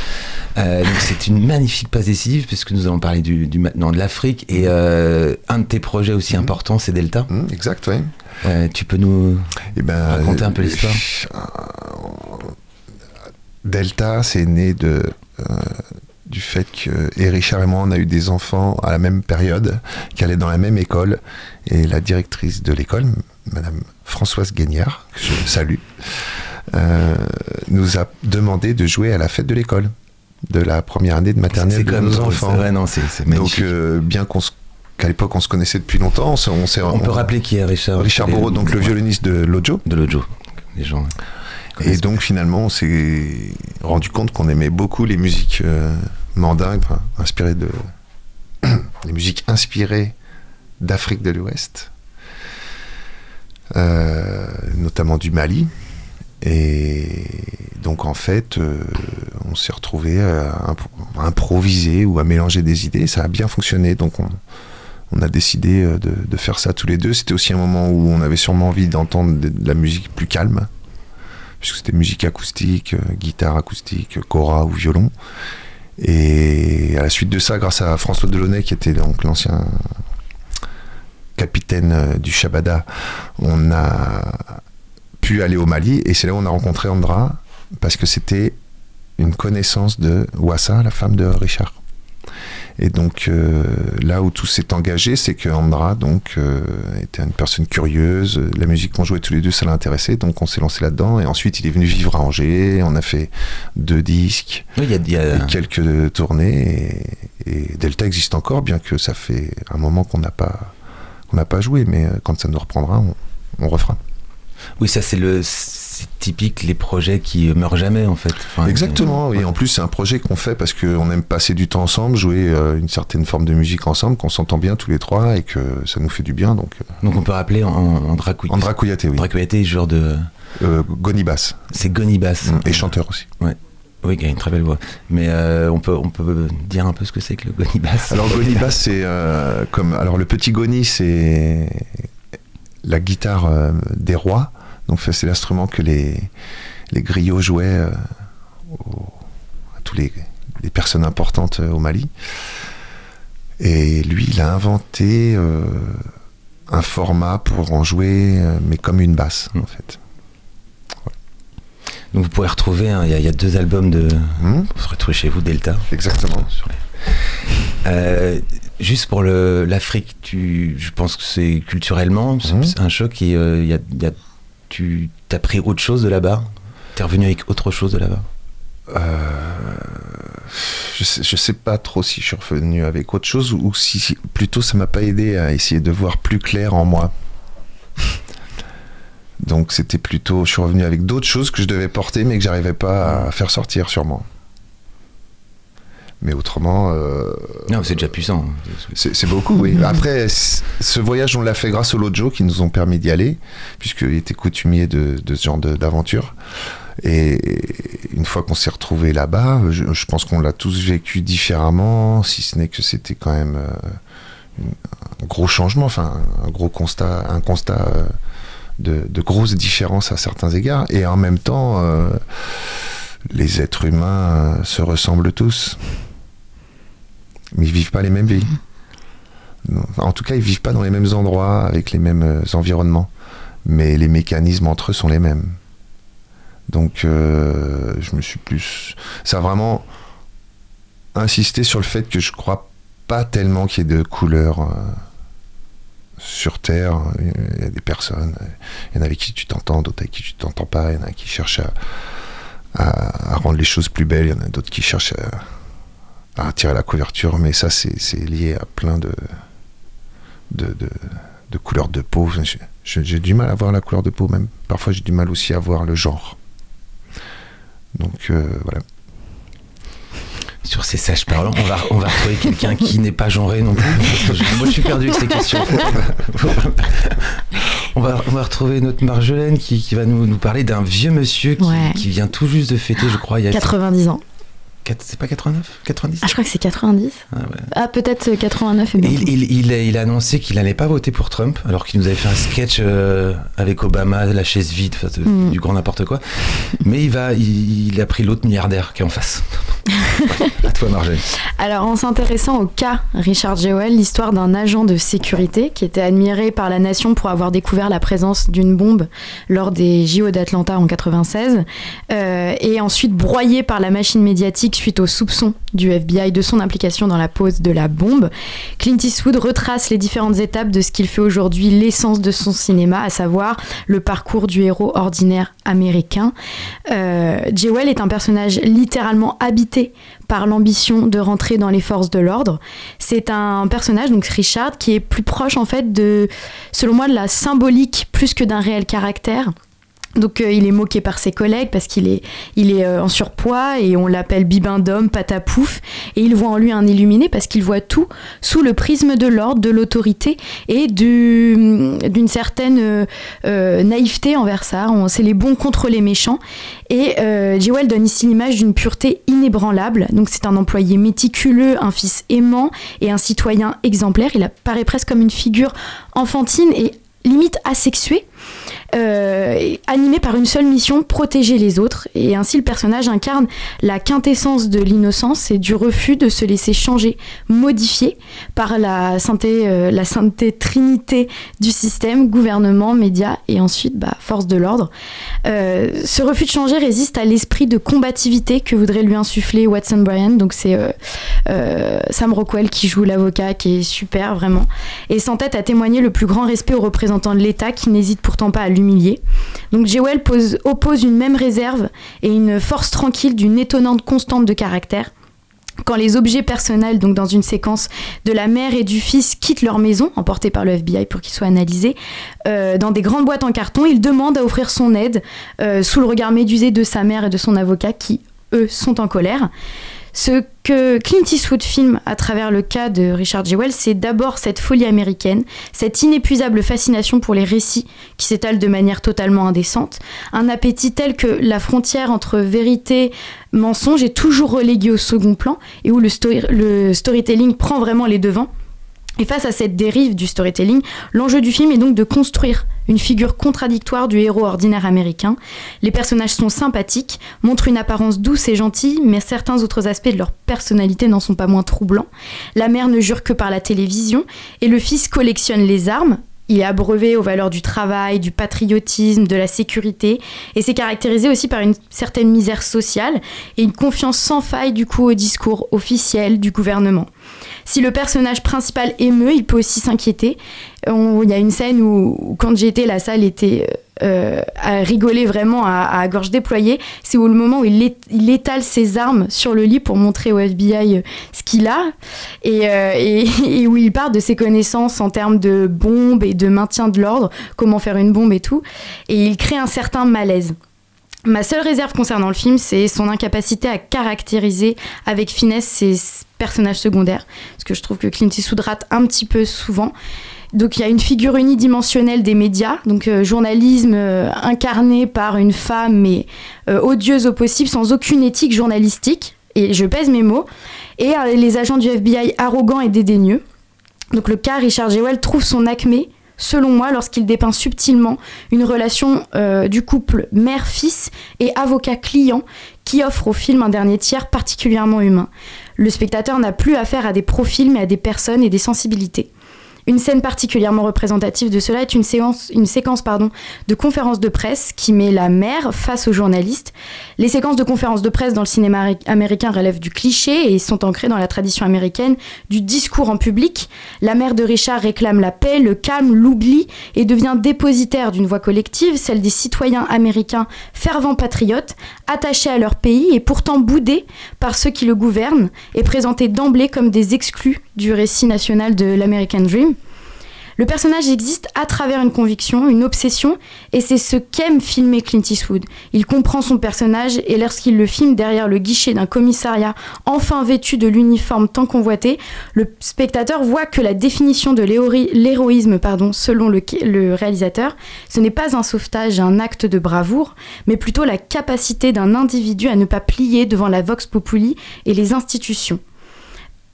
Euh, donc c'est une magnifique passe décisive, puisque nous allons parler du, du maintenant de l'Afrique, et euh, un de tes projets aussi importants, c'est Delta. Hum, exact, oui. Euh, tu peux nous Et ben, raconter un peu l'histoire? Delta, c'est né de, du fait que et Richard et moi, on a eu des enfants à la même période, qui allaient dans la même école, et la directrice de l'école, Madame Françoise Guignard, que je salue, euh, nous a demandé de jouer à la fête de l'école, de la première année de maternelle de nos drôle, enfants. c'est vrai, non, Donc, euh, bien qu'on qu'à l'époque on se connaissait depuis longtemps, on, s'est- on s'est on peut rappeler qui est Richard Richard Bourreau, donc le violoniste de Lojo. de Lojo. Les gens. Et donc finalement, on s'est rendu compte qu'on aimait beaucoup les musiques euh, mandingues, enfin, inspirées de les musiques inspirées d'Afrique de l'Ouest, euh, notamment du Mali. Et donc en fait, euh, on s'est retrouvé à, imp- à improviser ou à mélanger des idées. Ça a bien fonctionné, donc on, on a décidé de, de faire ça tous les deux. C'était aussi un moment où on avait sûrement envie d'entendre de, de la musique plus calme, puisque c'était musique acoustique, euh, guitare acoustique, cora ou violon. Et à la suite de ça, grâce à François Delaunay, qui était donc l'ancien capitaine euh, du Shabada, on a pu aller au Mali et c'est là où on a rencontré Andra parce que c'était une connaissance de Wassa, la femme de Richard. Et donc euh, là où tout s'est engagé, c'est que Andra donc euh, était une personne curieuse. La musique qu'on jouait tous les deux, ça l'intéressait, donc on s'est lancé là-dedans. Et ensuite, il est venu vivre à Angers. On a fait deux disques, Oui, il y a, il y a- et quelques tournées. Et, et Delta existe encore, bien que ça fait un moment qu'on n'a pas qu'on n'a pas joué. Mais euh, quand ça nous reprendra, on, on refera. Oui, ça c'est le c'est typique les projets qui meurent jamais en fait. Enfin, Exactement, et en plus c'est un projet qu'on fait parce qu'on aime passer du temps ensemble, jouer euh, une certaine forme de musique ensemble, qu'on s'entend bien tous les trois et que ça nous fait du bien. Donc, euh, Donc on peut rappeler en, en Dracouille. Andra Kouyaté, oui. Andra Kouyaté, joueur de. Euh, Goni Bass, C'est Goni Bass. Mm, et chanteur aussi. Oui, qui a une très belle voix. Mais euh, on, peut, on peut dire un peu ce que c'est que le Goni Bass. Alors Goni Bass, c'est euh, comme. Alors le petit Goni, c'est la guitare euh, des rois. Donc c'est l'instrument que les, les griots jouaient euh, à tous les, les personnes importantes euh, au Mali. Et lui, il a inventé euh, un format pour en jouer, mais comme une basse, Mm. en fait. Donc vous pourrez retrouver, hein, il y, a- il y a deux albums de. Hmm Vous retrouver chez vous, Delta. Exactement. Euh, juste pour l'Afrique, je pense que c'est culturellement, c'est c'est un choc. Et, il y a, il y a- tu as pris autre chose de là-bas? T'es revenu avec autre chose de là-bas? Euh, je sais, sais pas trop si je suis revenu avec autre chose ou si si- plutôt ça m'a pas aidé à essayer de voir plus clair en moi. Donc c'était plutôt, je suis revenu avec d'autres choses que je devais porter mais que j'arrivais pas à faire sortir sûrement. Mais autrement, euh, Non, c'est déjà puissant. c'est beaucoup, oui. Après, ce voyage, on l'a fait grâce aux Lojo qui nous ont permis d'y aller, puisqu'ils étaient coutumiers de, de ce genre d'aventure. Et une fois qu'on s'est retrouvés là-bas, je, je pense qu'on l'a tous vécu différemment, si ce n'est que c'était quand même euh, un gros changement, enfin un gros constat, un constat euh, de, de grosses différences à certains égards. Et en même temps, euh, les êtres humains se ressemblent tous mais ils vivent pas les mêmes vies. En tout cas, ils vivent pas dans les mêmes endroits, avec les mêmes euh, environnements. Mais les mécanismes entre eux sont les mêmes. Donc, euh, je me suis plus. Ça a vraiment insisté sur le fait que je crois pas tellement qu'il y ait de couleurs euh, sur Terre. Il y a des personnes, il y en a avec qui tu t'entends, d'autres avec qui tu t'entends pas. Il y en a qui cherchent à- à rendre les choses plus belles. Il y en a d'autres qui cherchent à à tirer la couverture, mais ça c'est lié à plein de, de, de, de couleurs de peau. J'ai- du mal à voir la couleur de peau, même parfois j'ai du mal aussi à voir le genre. Donc euh, voilà. Sur ces sages parlants, on va, on va retrouver quelqu'un qui n'est pas genré non plus. je- moi, je suis perdu avec ces questions. on, va, on va retrouver notre Marjolaine qui, qui va nous, nous parler d'un vieux monsieur qui, Ouais. qui vient tout juste de fêter, je crois, il y a. 90 ans. C'est pas 89 90 Ah, je crois que c'est 90. Ah ouais. Ah, peut-être euh, 89 et Et bien. il, il, il a, il a annoncé qu'il n'allait pas voter pour Trump, alors qu'il nous avait fait un sketch euh, avec Obama, la chaise vide, de- Mm. du grand n'importe quoi. Mais il, va, il, a pris l'autre milliardaire qui est en face. à toi, Marjolaine. Alors, en s'intéressant au cas Richard Jewell, l'histoire d'un agent de sécurité qui était admiré par la nation pour avoir découvert la présence d'une bombe lors des JO d'Atlanta en 96, euh, et ensuite broyé par la machine médiatique suite aux soupçons du FBI de son implication dans la pose de la bombe, Clint Eastwood retrace les différentes étapes de ce qu'il fait aujourd'hui l'essence de son cinéma, à savoir le parcours du héros ordinaire américain. Euh, est un personnage littéralement habité par l'ambition de rentrer dans les forces de l'ordre. C'est un personnage, donc Richard, qui est plus proche en fait de, selon moi, de la symbolique plus que d'un réel caractère. Donc euh, il est moqué par ses collègues parce qu'il est, il est euh, en surpoids et on l'appelle bibin d'homme, patapouf. Et il voit en lui un illuminé parce qu'il voit tout sous le prisme de l'ordre, de l'autorité et du- d'une certaine euh, naïveté envers ça. C'est les bons contre les méchants. Et Jewel donne ici l'image d'une pureté inébranlable. Donc c'est un employé méticuleux, un fils aimant et un citoyen exemplaire. Il apparaît presque comme une figure enfantine et limite asexuée, euh, animé par une seule mission, protéger les autres. Et ainsi le personnage incarne la quintessence de l'innocence et du refus de se laisser changer, modifier par la sainteté, euh, la sainteté trinité du système, gouvernement, médias et ensuite bah, force de l'ordre. Euh, ce refus de changer résiste à l'esprit de combativité que voudrait lui insuffler Watson Bryan. Donc c'est Sam Rockwell qui joue l'avocat, qui est super vraiment, et s'entête à témoigner le plus grand respect aux représentants de l'État, qui n'hésite pourtant pas à l'humilier. Donc Jewel pose, oppose une même réserve et une force tranquille d'une étonnante constante de caractère. Quand les objets personnels, donc dans une séquence de la mère et du fils, quittent leur maison, emportés par le FBI pour qu'ils soient analysés, euh, dans des grandes boîtes en carton, il demande à offrir son aide euh, sous le regard médusé de sa mère et de son avocat qui, eux, sont en colère. Ce que Clint Eastwood filme à travers le cas de Richard Jewell, c'est d'abord cette folie américaine, cette inépuisable fascination pour les récits qui s'étalent de manière totalement indécente, un appétit tel que la frontière entre vérité, mensonge est toujours reléguée au second plan et où le, story- le storytelling prend vraiment les devants. Et face à cette dérive du storytelling, l'enjeu du film est donc de construire une figure contradictoire du héros ordinaire américain. Les personnages sont sympathiques, montrent une apparence douce et gentille, mais certains autres aspects de leur personnalité n'en sont pas moins troublants. La mère ne jure que par la télévision, et le fils collectionne les armes. Il est abreuvé aux valeurs du travail, du patriotisme, de la sécurité, et c'est caractérisé aussi par une certaine misère sociale et une confiance sans faille du coup au discours officiel du gouvernement. Si le personnage principal émeut, il peut aussi s'inquiéter. Il y a une scène où, où quand j'y étais, la salle était euh, à rigoler vraiment à, gorge déployée, c'est au moment où il, étale ses armes sur le lit pour montrer au FBI ce qu'il a, et, et, et, où il part de ses connaissances en termes de bombes et de maintien de l'ordre, comment faire une bombe et tout, et il crée un certain malaise. Ma seule réserve concernant le film, c'est son incapacité à caractériser avec finesse ses personnages secondaires, parce que je trouve que Clint Eastwood rate un petit peu souvent. Donc il y a une figure unidimensionnelle des médias, donc euh, journalisme euh, incarné par une femme mais euh, odieuse au possible, sans aucune éthique journalistique, et je pèse mes mots, et les agents du FBI arrogants et dédaigneux. Donc le cas Richard Jewell trouve son acmé selon moi, lorsqu'il dépeint subtilement une relation du couple mère-fils et avocat-client qui offre au film un dernier tiers particulièrement humain. Le spectateur n'a plus affaire à des profils mais à des personnes et des sensibilités. Une scène particulièrement représentative de cela est une, séquence de conférences de presse qui met la mère face aux journalistes. Les séquences de conférences de presse dans le cinéma américain relèvent du cliché et sont ancrées dans la tradition américaine du discours en public. La mère de Richard réclame la paix, le calme, l'oubli et devient dépositaire d'une voix collective, celle des citoyens américains fervents patriotes, attachés à leur pays et pourtant boudés par ceux qui le gouvernent et présentés d'emblée comme des exclus du récit national de l'American Dream. Le personnage existe à travers une conviction, une obsession, et c'est ce qu'aime filmer Clint Eastwood. Il comprend son personnage et lorsqu'il le filme derrière le guichet d'un commissariat enfin vêtu de l'uniforme tant convoité, le spectateur voit que la définition de l'héroïsme, pardon, selon le, le réalisateur, ce n'est pas un sauvetage, un acte de bravoure, mais plutôt la capacité d'un individu à ne pas plier devant la vox populi et les institutions.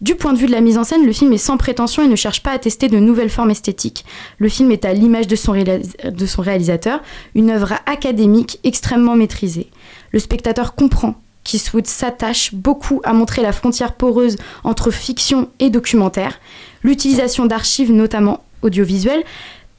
Du point de vue de la mise en scène, le film est sans prétention et ne cherche pas à tester de nouvelles formes esthétiques. Le film est à l'image de, son réalisateur, une œuvre académique extrêmement maîtrisée. Le spectateur comprend qu'Eastwood s'attache beaucoup à montrer la frontière poreuse entre fiction et documentaire, l'utilisation d'archives notamment audiovisuelles,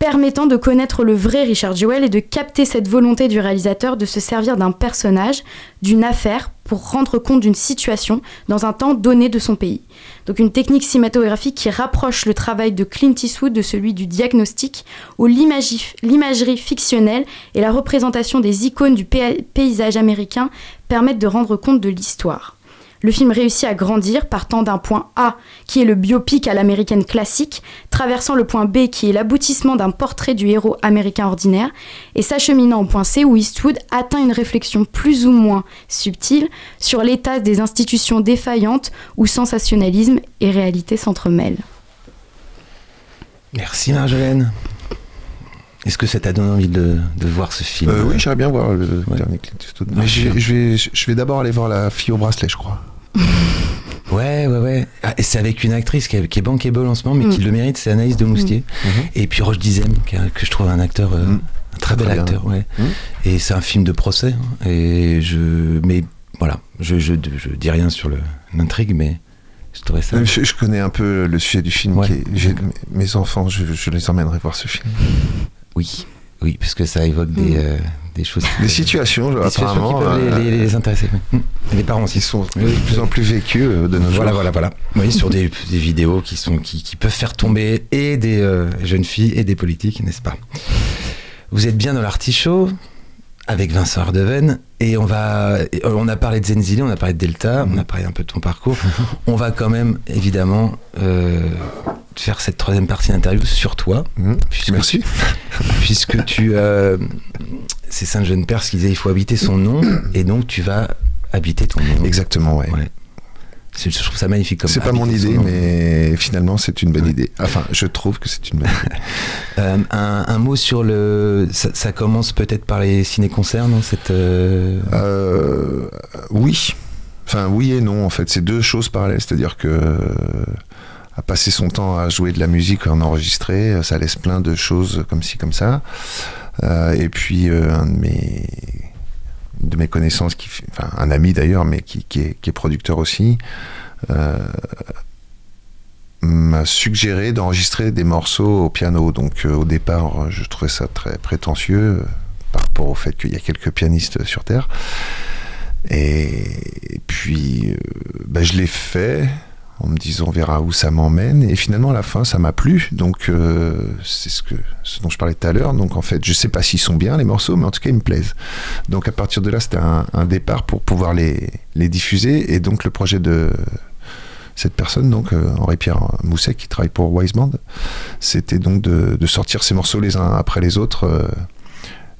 permettant de connaître le vrai Richard Jewell et de capter cette volonté du réalisateur de se servir d'un personnage, d'une affaire, pour rendre compte d'une situation dans un temps donné de son pays. Donc une technique cinématographique qui rapproche le travail de Clint Eastwood de celui du diagnostic, où l'imagerie fictionnelle et la représentation des icônes du paysage américain permettent de rendre compte de l'histoire. Le film réussit à grandir partant d'un point A, qui est le biopic à l'américaine classique, traversant le point B, qui est l'aboutissement d'un portrait du héros américain ordinaire, et s'acheminant au point C, où Eastwood atteint une réflexion plus ou moins subtile sur l'état des institutions défaillantes, où sensationnalisme et réalité s'entremêlent. Merci Marjolaine. Est-ce que ça t'a donné envie de, voir ce film? Euh, Oui, j'aimerais bien voir le dernier Clint Eastwood. Mais je, vais, je vais d'abord aller voir la fille au bracelet, je crois. Ouais, ouais, ouais. Ah, et c'est avec une actrice qui est, qui est bankable en ce moment, mais qui mm. le mérite, c'est Anaïs de Moustier. Mm. Mm-hmm. Et puis Roche Dizem, que je trouve un acteur, euh, mm. un très, bel acteur, ouais. Et c'est un film de procès. Hein. et je, mais voilà, je, je, je dis rien sur l'intrigue, mais je, ça... je, je, connais un peu le sujet du film. mes enfants, je, les emmènerai voir ce film. Oui, oui, parce que ça évoque des, euh, des choses. Des situations, des apparemment. qui peuvent les, euh, les, intéresser. les parents aussi. sont de plus en plus vécus euh, de nos Voilà, voilà, voilà. Oui, sur des, des, vidéos qui, sont, qui, qui, peuvent faire tomber et des jeunes filles et des politiques, n'est-ce pas? Vous êtes bien dans l'artichaut avec Vincent Ardeven et on va on a parlé de Zenzili, on a parlé de Delta, on a parlé un peu de ton parcours. on va quand même évidemment faire cette troisième partie d'interview sur toi. Mmh. Merci. puisque tu. Euh, c'est Saint-Jeune Perse qui disait il faut habiter son nom, et donc tu vas habiter ton nom. Exactement, ouais. Je trouve ça magnifique comme C'est pas mon idée, mais finalement c'est une bonne idée. Enfin, je trouve que c'est une bonne idée. Euh, un, mot sur le. Ça, commence peut-être par les ciné-concerts, non cette, euh, Oui. Enfin, oui et non, en fait. C'est deux choses parallèles. C'est-à-dire que à passer son temps à jouer de la musique, en enregistrer, ça laisse plein de choses comme ci, comme ça. Euh, et puis, euh, un de mes, de mes connaissances, qui, enfin, un ami d'ailleurs, mais qui, est, producteur aussi, euh, m'a suggéré d'enregistrer des morceaux au piano. Donc, au départ, je trouvais ça très prétentieux par rapport au fait qu'il y a quelques pianistes sur Terre. Et, puis, ben, je l'ai fait en me disant on verra où ça m'emmène. Et finalement, à la fin, ça m'a plu. Donc, euh, c'est ce, dont je parlais tout à l'heure. Donc, en fait, je sais pas s'ils sont bien, les morceaux, mais en tout cas, ils me plaisent. Donc, à partir de là, c'était un, départ pour pouvoir les, diffuser. Et donc, le projet de cette personne, donc euh, Henri-Pierre Mousset, qui travaille pour Wiseband, c'était donc de, de, sortir ces morceaux les uns après les autres euh,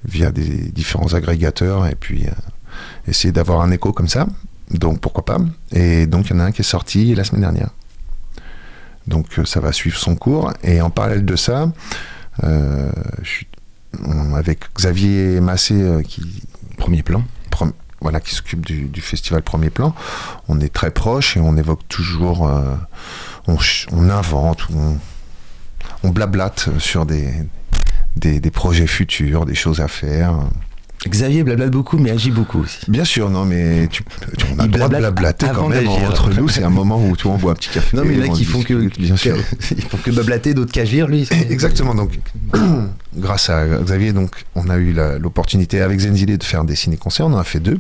via des différents agrégateurs et puis essayer d'avoir un écho comme ça. Donc pourquoi pas Et donc il y en a un qui est sorti la semaine dernière. Donc euh, ça va suivre son cours. Et en parallèle de ça, euh, je suis avec Xavier Massé euh, qui premier plan. voilà, qui s'occupe du, festival Premier Plan. On est très proche et on évoque toujours, on, invente, on, on blablate sur des, des, projets futurs, des choses à faire. Xavier blablate beaucoup, mais agit beaucoup aussi. Bien sûr, non, mais tu, on a le droit de blablater quand même entre nous. C'est un moment où tout on boit un petit café. Non, mais là, qui font que, bien sûr, ils font que blablater, d'autres qu'agir, lui. Exactement. Donc, grâce à Xavier, donc, on a eu l'opportunité avec Zenzile de faire des ciné-concerts. On en a fait deux.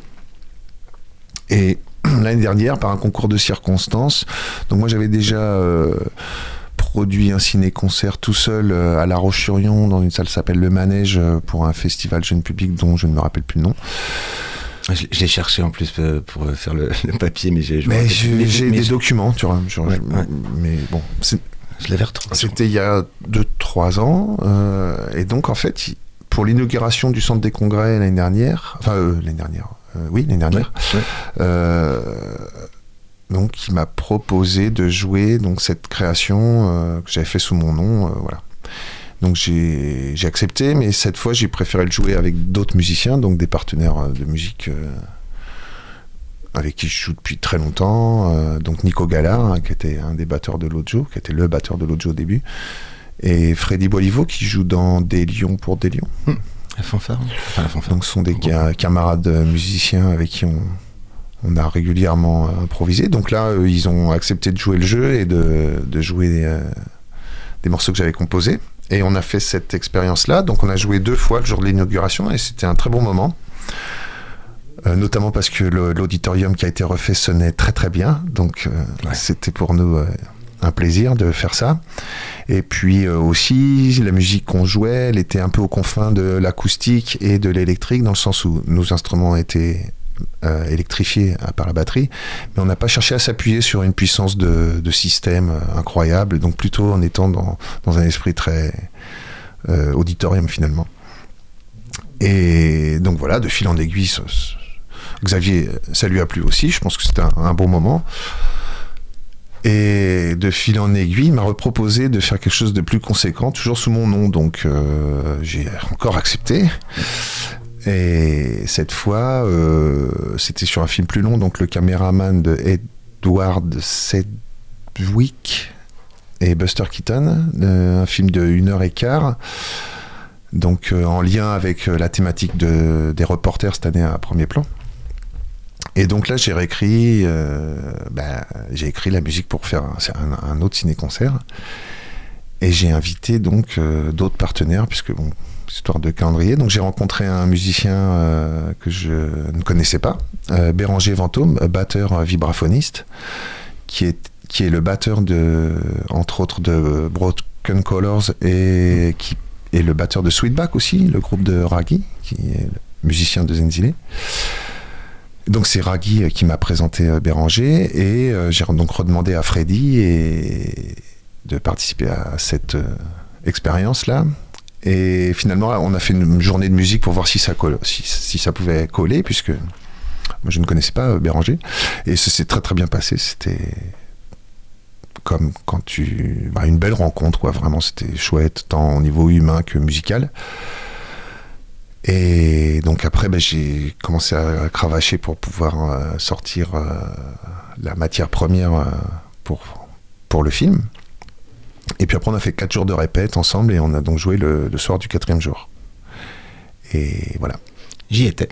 Et l'année dernière, par un concours de circonstances, donc moi j'avais déjà euh, produit un ciné-concert tout seul euh, à La Roche-sur-Yon dans une salle qui s'appelle Le Manège euh, pour un festival jeune public dont je ne me rappelle plus le nom. J'ai cherché en plus euh, pour faire le, papier, mais j'ai. j'ai des documents, tu vois. Mais bon, je l'avais retrouvé. C'était il y a 2-3 ans, et donc en fait, pour l'inauguration du centre des congrès l'année dernière, enfin l'année dernière, oui l'année dernière, donc il m'a proposé de jouer donc cette création euh, que j'avais fait sous mon nom, euh, voilà. Donc j'ai accepté, mais cette fois j'ai préféré le jouer avec d'autres musiciens, donc des partenaires euh, de musique avec qui je joue depuis très longtemps. donc Nico Gallard, hein, qui était un des batteurs de Lojo, qui était le batteur de Lojo au début, et Freddy Bolivo qui joue dans Des Lions pour Des Lions. Hum, la fanfare. Enfin, la fanfare. Donc ce sont des camarades musiciens avec qui on, on a régulièrement improvisé. Donc là, euh, ils ont accepté de jouer le jeu et de, jouer euh, des morceaux que j'avais composés. Et on a fait cette expérience-là. Donc on a joué deux fois le jour de l'inauguration et c'était un très bon moment. Euh, notamment parce que l'auditorium qui a été refait sonnait très très bien. Donc c'était pour nous un plaisir de faire ça. Et puis aussi, la musique qu'on jouait, elle était un peu aux confins de l'acoustique et de l'électrique, dans le sens où nos instruments étaient euh, électrifié par la batterie, mais on n'a pas cherché à s'appuyer sur une puissance de, système euh, incroyable, donc plutôt en étant dans, un esprit très euh, auditorium finalement. Et donc voilà, de fil en aiguille, Xavier, ça lui a plu aussi, je pense que c'était un, bon moment. Et de fil en aiguille, il m'a reproposé de faire quelque chose de plus conséquent, toujours sous mon nom, donc j'ai encore accepté. Et cette fois, euh, c'était sur un film plus long, donc le caméraman de Edward Sedgwick et Buster Keaton, euh, un film de 1 heure et quart, donc euh, en lien avec la thématique de, des reporters cette année à premier plan. Et donc là, j'ai réécrit, ben, j'ai écrit la musique pour faire un, un autre ciné-concert. Et j'ai invité donc d'autres partenaires, puisque bon, histoire de calendrier. Donc j'ai rencontré un musicien euh, que je ne connaissais pas, euh, Béranger Vantôme, batteur vibraphoniste, qui est, le batteur de, entre autres de Broken Colors et qui est le batteur de Sweetback aussi, le groupe de Raggy, qui est le musicien de Zenzile. Donc c'est Raggy qui m'a présenté euh, Béranger et j'ai donc redemandé à Freddy et de participer à cette expérience là et finalement, on a fait une journée de musique pour voir si ça, colle, si, ça pouvait coller, puisque moi je ne connaissais pas euh, Béranger. Et ça s'est très très bien passé. C'était comme quand tu. Bah, une belle rencontre, quoi. Vraiment, c'était chouette, tant au niveau humain que musical. Et donc après, bah, j'ai commencé à cravacher pour pouvoir euh, sortir euh, la matière première pour, pour le film. Et puis après, on a fait quatre jours de répète ensemble et on a donc joué le, soir du quatrième jour. Et voilà. J'y étais.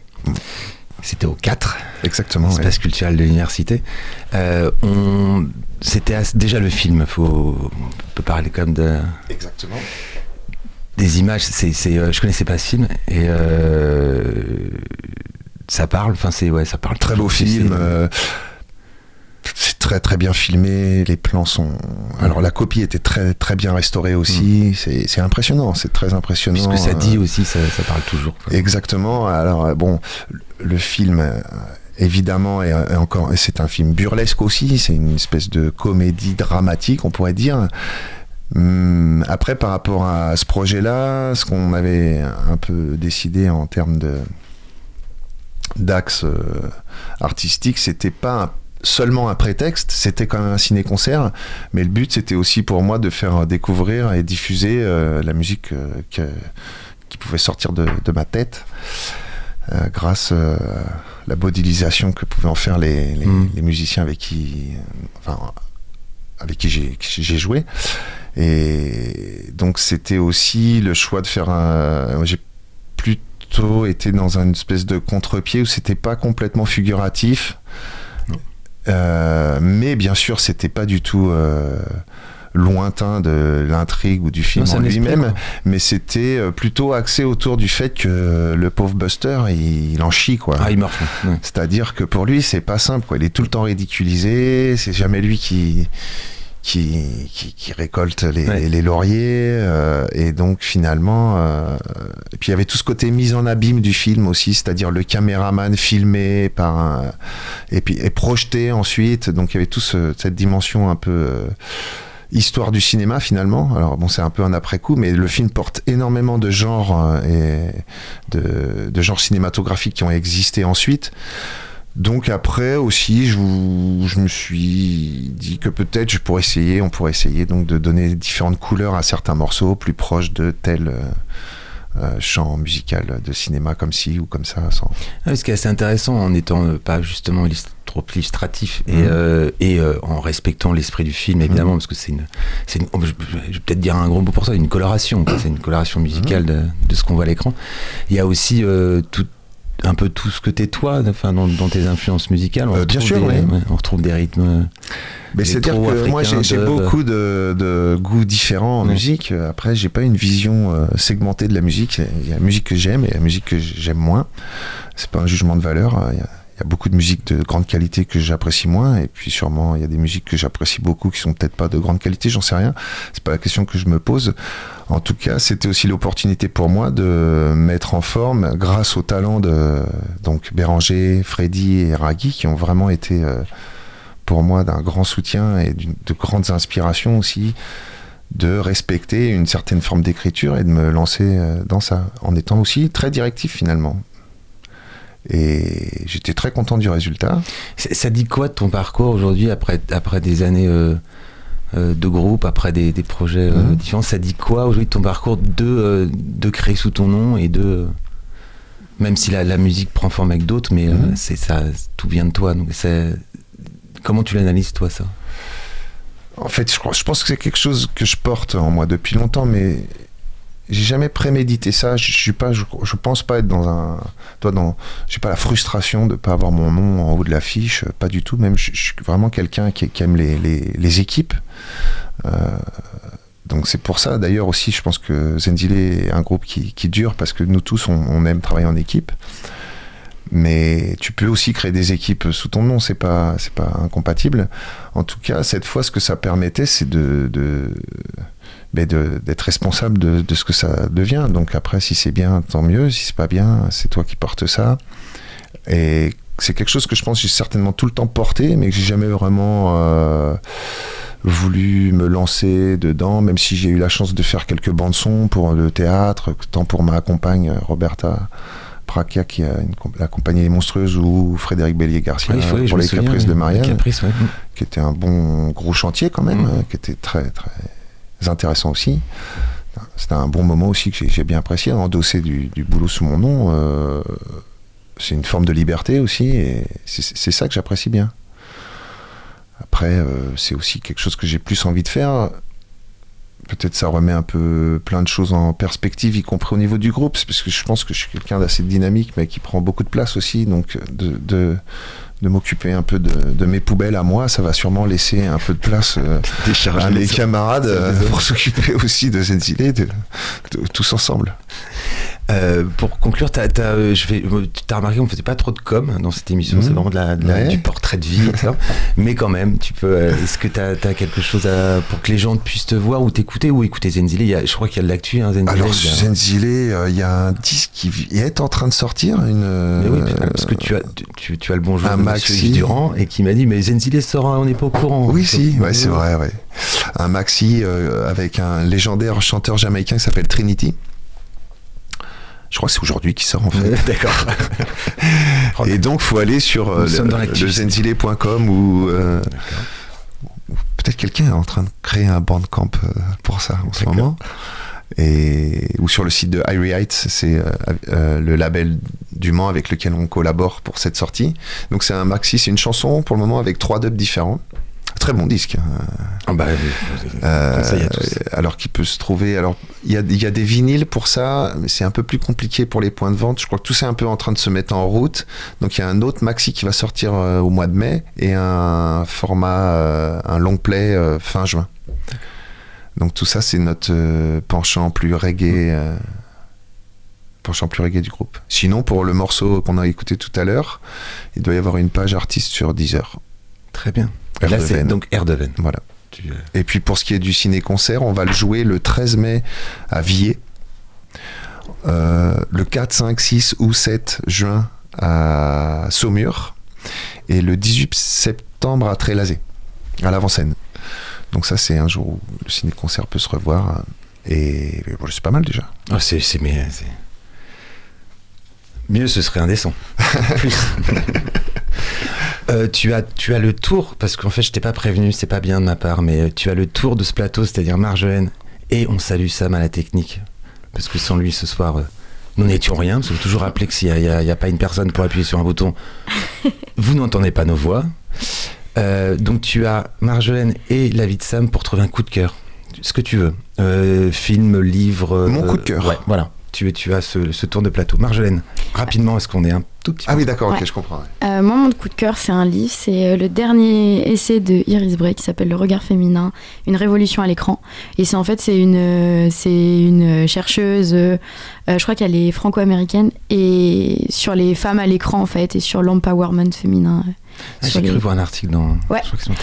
C'était au 4. Exactement. Espace culturel de l'université. Euh, on... C'était déjà le film. Faut... On peut parler comme de. Exactement. Des images. C'est, c'est, euh, je connaissais pas ce film et euh, ça parle. Enfin, c'est ouais, ça parle. Très beau film très très bien filmé. Les plans sont. Alors la copie était très très bien restaurée aussi. Mm. C'est impressionnant, c'est très impressionnant. Ce que ça dit aussi, ça, ça parle toujours. Exactement. Alors bon, le film évidemment, et, encore, c'est un film burlesque aussi, c'est une espèce de comédie dramatique, on pourrait dire. Hum, après, par rapport à ce projet-là, ce qu'on avait un peu décidé en termes de d'axe euh, artistique, c'était pas seulement un prétexte, c'était quand même un ciné-concert, mais le but c'était aussi pour moi de faire découvrir et diffuser euh, la musique euh, qui pouvait sortir de, de ma tête. Euh, grâce à la modélisation que pouvaient en faire les, mm. musiciens avec qui, avec qui j'ai joué. Et donc c'était aussi le choix de faire un. J'ai plutôt été dans une espèce de contre-pied où c'était pas complètement figuratif. Euh, mais bien sûr, c'était pas du tout lointain de l'intrigue ou du film en lui-même, mais c'était euh, plutôt axé autour du fait que le pauvre Buster, il, en chie quoi. Ah, il meurt. C'est-à-dire que pour lui, c'est pas simple quoi. Il est tout le temps ridiculisé. C'est jamais lui qui qui, qui, récolte les, lauriers euh, et donc finalement euh, et puis il y avait tout ce côté mise en abîme du film aussi c'est-à-dire le caméraman filmé par un, et puis et projeté ensuite donc il y avait tout cette dimension un peu histoire du cinéma finalement. Alors bon, c'est un peu un après-coup, mais le film porte énormément de genres euh, et de, de, genres cinématographiques qui ont existé ensuite. Donc après aussi, je, je me suis dit que peut-être je pourrais essayer, on pourrait essayer donc de donner différentes couleurs à certains morceaux plus proches de tel euh, euh, chant musical de cinéma comme ci ou comme ça. Sans... Ah, ce qui est assez intéressant en étant pas justement trop illustratif et, mhm. euh, et euh, en respectant l'esprit du film évidemment mhm. parce que c'est une, une je vais peut-être dire un gros mot pour ça une coloration c'est une coloration musicale mhm. de, ce qu'on voit à l'écran il y a aussi euh, tout un peu tout ce que t'es toi enfin dans, tes influences musicales on bien sûr on retrouve des rythmes mais c'est-à-dire que moi j'ai beaucoup de, de, goûts différents en musique. Après, j'ai pas une vision segmentée de la musique. Il y a la musique que j'aime et la musique que j'aime moins. C'est pas un jugement de valeur. Il y a il y a beaucoup de musiques de grande qualité que j'apprécie moins, et puis sûrement il y a des musiques que j'apprécie beaucoup qui sont peut-être pas de grande qualité, j'en sais rien. C'est pas la question que je me pose. En tout cas, c'était aussi l'opportunité pour moi de mettre en forme, grâce au talent de donc Béranger, Freddy et Ragui, qui ont vraiment été euh, pour moi d'un grand soutien et de grandes inspirations aussi de respecter une certaine forme d'écriture et de me lancer euh, dans ça, en étant aussi très directif finalement. Et j'étais très content du résultat. Ça dit quoi de ton parcours aujourd'hui, après, après des années euh, euh, de groupe, après des, projets euh, mhm. différents? Ça dit quoi aujourd'hui de ton parcours de, de créer sous ton nom et de. Même si la, la musique prend forme avec d'autres, mais mhm. c'est ça, tout vient de toi. Donc comment tu l'analyses, toi, ça? En fait, je, je pense que c'est quelque chose que je porte en moi depuis longtemps, mais j'ai jamais prémédité ça. Je, suis pas, je, pense pas être dans un, toi dans, j'ai pas la frustration de pas avoir mon nom en haut de l'affiche, pas du tout. Même, je, suis vraiment quelqu'un qui, aime les, les, équipes. Euh, donc c'est pour ça, d'ailleurs aussi, je pense que Zenzile est un groupe qui, qui dure parce que nous tous, on, aime travailler en équipe. Mais tu peux aussi créer des équipes sous ton nom, c'est pas, c'est pas incompatible. En tout cas, cette fois, ce que ça permettait, c'est de, de d'être responsable de, ce que ça devient. Donc après, si c'est bien, tant mieux. Si c'est pas bien, c'est toi qui portes ça. Et c'est quelque chose que je pense que j'ai certainement tout le temps porté, mais que j'ai jamais vraiment euh, voulu me lancer dedans, même si j'ai eu la chance de faire quelques bandes son pour le théâtre, tant pour ma compagne Roberta. Prakia qui a une, la compagnie monstrueuse ou Frédéric Bélier-Garcia pour les Caprices de Marianne, qui était un bon gros chantier quand même, mm. qui était très très intéressant aussi. C'était un bon moment aussi que j'ai bien apprécié, endosser du, boulot sous mon nom. Euh, c'est une forme de liberté aussi, et c'est ça que j'apprécie bien. Après, euh, c'est aussi quelque chose que j'ai plus envie de faire. Peut-être ça remet un peu plein de choses en perspective, y compris au niveau du groupe, parce que je pense que je suis quelqu'un d'assez dynamique, mais qui prend beaucoup de place aussi. Donc, de, de de m'occuper un peu de, mes poubelles à moi, ça va sûrement laisser un peu de place euh, à mes camarades euh, pour s'occuper aussi de cette idée de, tous ensemble. Euh, pour conclure, t'as, as, je vais, as remarqué qu'on faisait pas trop de com dans cette émission, c'est mmh. vraiment de la, de du portrait de vie, etc. mais quand même, tu peux. est-ce que tu as, quelque chose à, pour que les gens puissent te voir ou t'écouter ou écouter Zenzile? Je crois qu'il y a de l'actu. Hein, Zenzile, Alors Zenzile, il y a un disque qui est en train de sortir. Une, mais oui, parce que tu as, tu, tu as le bonjour de Maxi Durand et qui m'a dit mais Zenzile sort, on n'est pas au courant. Oui, si, ouais, c'est vrai, ouais. Un maxi avec un légendaire chanteur jamaïcain qui s'appelle Trinity. Je crois que c'est aujourd'hui qui sort en fait. D'accord. et donc faut aller sur euh, le, zenzile.com ou euh, peut-être quelqu'un est en train de créer un bandcamp euh, pour ça en ce moment. Et, ou sur le site de Irie Heights, c'est le label du Mans avec lequel on collabore pour cette sortie. Donc c'est un maxi, c'est une chanson pour le moment avec trois dubs différents. Très bon disque. Hein. Ah bah, euh, alors qu'il peut se trouver. Alors il y a, y a, des vinyles pour ça, mais c'est un peu plus compliqué pour les points de vente. Je crois que tout c'est un peu en train de se mettre en route. Donc il y a un autre maxi qui va sortir euh, au mois de mai et un format, euh, un long play fin juin. Donc tout ça c'est notre penchant plus reggae. penchant plus reggae du groupe. Sinon, pour le morceau qu'on a écouté tout à l'heure, il doit y avoir une page artiste sur Deezer. Très bien. Là, c'est donc Air de Venn. Voilà. Euh, Et puis pour ce qui est du ciné-concert, on va le jouer le 13 mai à Villers, euh, le 4, 5, 6 ou 7 juin à Saumur et le 18 septembre à Trélazé, à l'avant-scène. Donc ça, c'est un jour où le ciné-concert peut se revoir. Et c'est pas mal déjà. Oh, c'est, mais, Mieux, ce serait indécent. Plus. Euh, tu, as, tu as le tour, parce qu'en fait, je t'ai pas prévenu, c'est pas bien de ma part, mais tu as le tour de ce plateau, c'est-à-dire Marjolaine, et on salue Sam à la technique, parce que sans lui ce soir, euh, nous n'étions rien, parce que toujours rappeler que s'il n'y a, pas une personne pour appuyer sur un bouton, vous n'entendez pas nos voix. Euh, donc tu as Marjolaine et la vie de Sam pour trouver un coup de cœur. Ce que tu veux. film, livre. Mon coup de cœur. Ouais, voilà tu, tu as ce, tour de plateau. Marjolaine, rapidement, est-ce qu'on est un tout petit Ah oui, d'accord, ok, je comprends. Euh, moi, mon coup de cœur, c'est un livre. C'est euh, le dernier essai de Iris Bray qui s'appelle Le regard féminin, une révolution à l'écran. Et c'est en fait, c'est une, euh, c'est une chercheuse, je crois qu'elle est franco-américaine, et sur les femmes à l'écran, en fait, et sur l'empowerment féminin. Ah, j'ai cru voir un article dans. Ouais.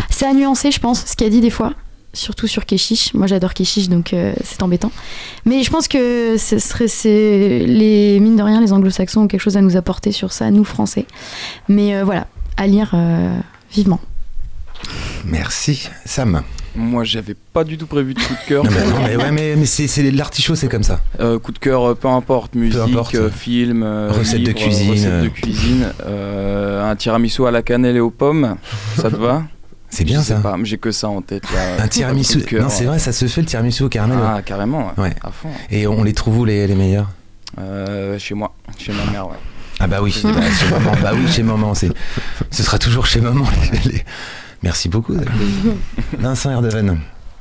C'est à nuancer, je pense, ce qu'elle dit des fois surtout sur Keshish. Moi, j'adore Keshish, donc euh, c'est embêtant. Mais je pense que ce serait, les mine de rien, les Anglo-Saxons ont quelque chose à nous apporter sur ça, nous Français. Mais euh, voilà, à lire euh, vivement. Merci, Sam. Moi, j'avais pas du tout prévu de coup de cœur. non, mais, ouais, mais, c'est l'artichaut, c'est comme ça. coup de cœur, peu importe, musique, film, recette de cuisine, recette de cuisine, un tiramisu à la cannelle et aux pommes, ça te va? C'est bien ça. J'ai que ça en tête là. Un tiramisu. Non, c'est vrai, ça se fait le tiramisu au caramel. Ah, carrément. Ouais. À fond. Et on les trouve où les, les meilleurs? Euh, Chez moi, chez ma mère, ouais. Ah bah oui, chez maman. Bah oui, chez maman. Ce sera toujours chez maman. Merci beaucoup. Vincent Erdeven.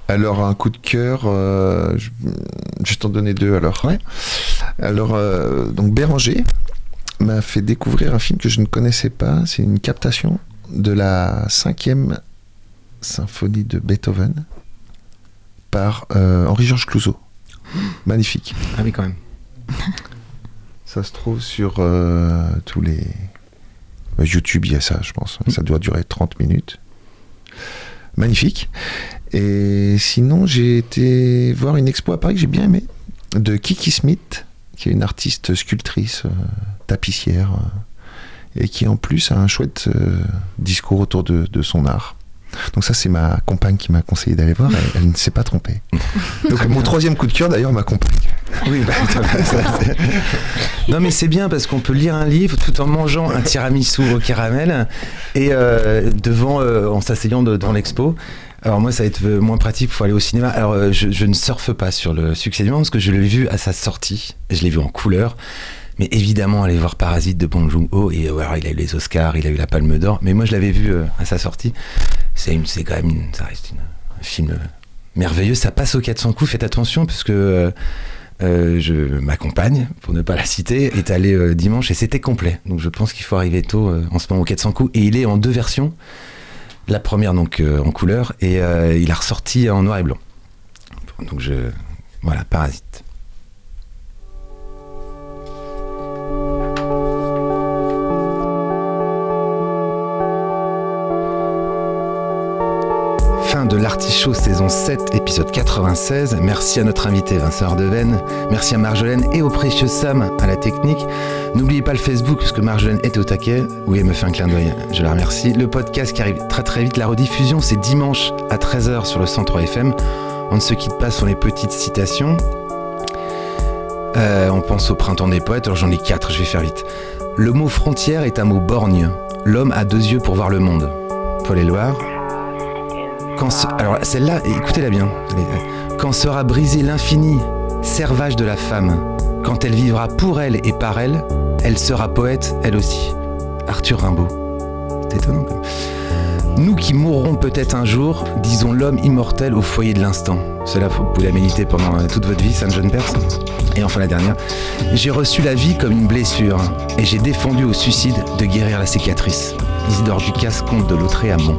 Alors un coup de cœur, euh, je, vais t'en donner deux alors. Ouais. Alors euh, donc Béranger m'a fait découvrir un film que je ne connaissais pas. C'est une captation de la cinquième symphonie de Beethoven par euh, Henri-Georges Clouzot. Magnifique. Ah oui, quand même. Ça se trouve sur euh, tous les. YouTube, il y a ça, je pense. Ça doit durer 30 minutes. Magnifique. Et sinon, j'ai été voir une expo à Paris que j'ai bien aimé, de Kiki Smith, qui est une artiste sculptrice, tapissière et qui en plus a un chouette euh, discours autour de, son art. Donc ça, c'est ma compagne qui m'a conseillé d'aller voir. Elle, ne s'est pas trompée. Donc mon troisième coup de cœur, d'ailleurs, ma compagne. Oui, bah, non mais c'est bien parce qu'on peut lire un livre tout en mangeant un tiramisu au caramel et euh, devant, euh, en s'asseyant devant l'expo. Alors moi, ça va être moins pratique pour aller au cinéma. Alors je, je, ne surfe pas sur le succès du monde parce que je l'ai vu à sa sortie. Je l'ai vu en couleur. Mais évidemment, aller voir Parasite de Bong Joon-ho, et euh, il a eu les Oscars, il a eu la Palme d'Or. Mais moi, je l'avais vu euh, à sa sortie. C'est quand même, ça reste un film euh, merveilleux. Ça passe aux 400 coups. Faites attention, parce que je m'accompagne, pour ne pas la citer, est allé dimanche et c'était complet. Donc je pense qu'il faut arriver tôt en ce moment aux 400 coups. Et il est en deux versions. La première donc en couleur et il a ressorti en noir et blanc. Donc je voilà, Parasite. De l'Artichaut saison 7, épisode 96. Merci à notre invité Vincent Ardeven, merci à Marjolaine et au précieux Sam à la technique. N'oubliez pas le Facebook parce que Marjolaine est au taquet. Oui, elle me fait un clin d'œil, je la remercie. Le podcast qui arrive très très vite, la rediffusion c'est dimanche à 13h sur le 103 FM. On ne se quitte pas sur les petites citations. Euh, on pense au printemps des poètes, alors j'en ai quatre, je vais faire vite. Le mot frontière est un mot borgne. L'homme a deux yeux pour voir le monde. Paul Éluard. Alors celle-là, écoutez-la bien. Quand sera brisé l'infini, servage de la femme, quand elle vivra pour elle et par elle, elle sera poète, elle aussi. Arthur Rimbaud. C'est étonnant. Nous qui mourrons peut-être un jour, disons l'homme immortel au foyer de l'instant. Cela, vous pouvez la méditer pendant euh, toute votre vie, Sainte Jeune Perse. Et enfin la dernière. J'ai reçu la vie comme une blessure et j'ai défendu au suicide de guérir la cicatrice. Isidore Ducasse, comte de Lautré à Mont.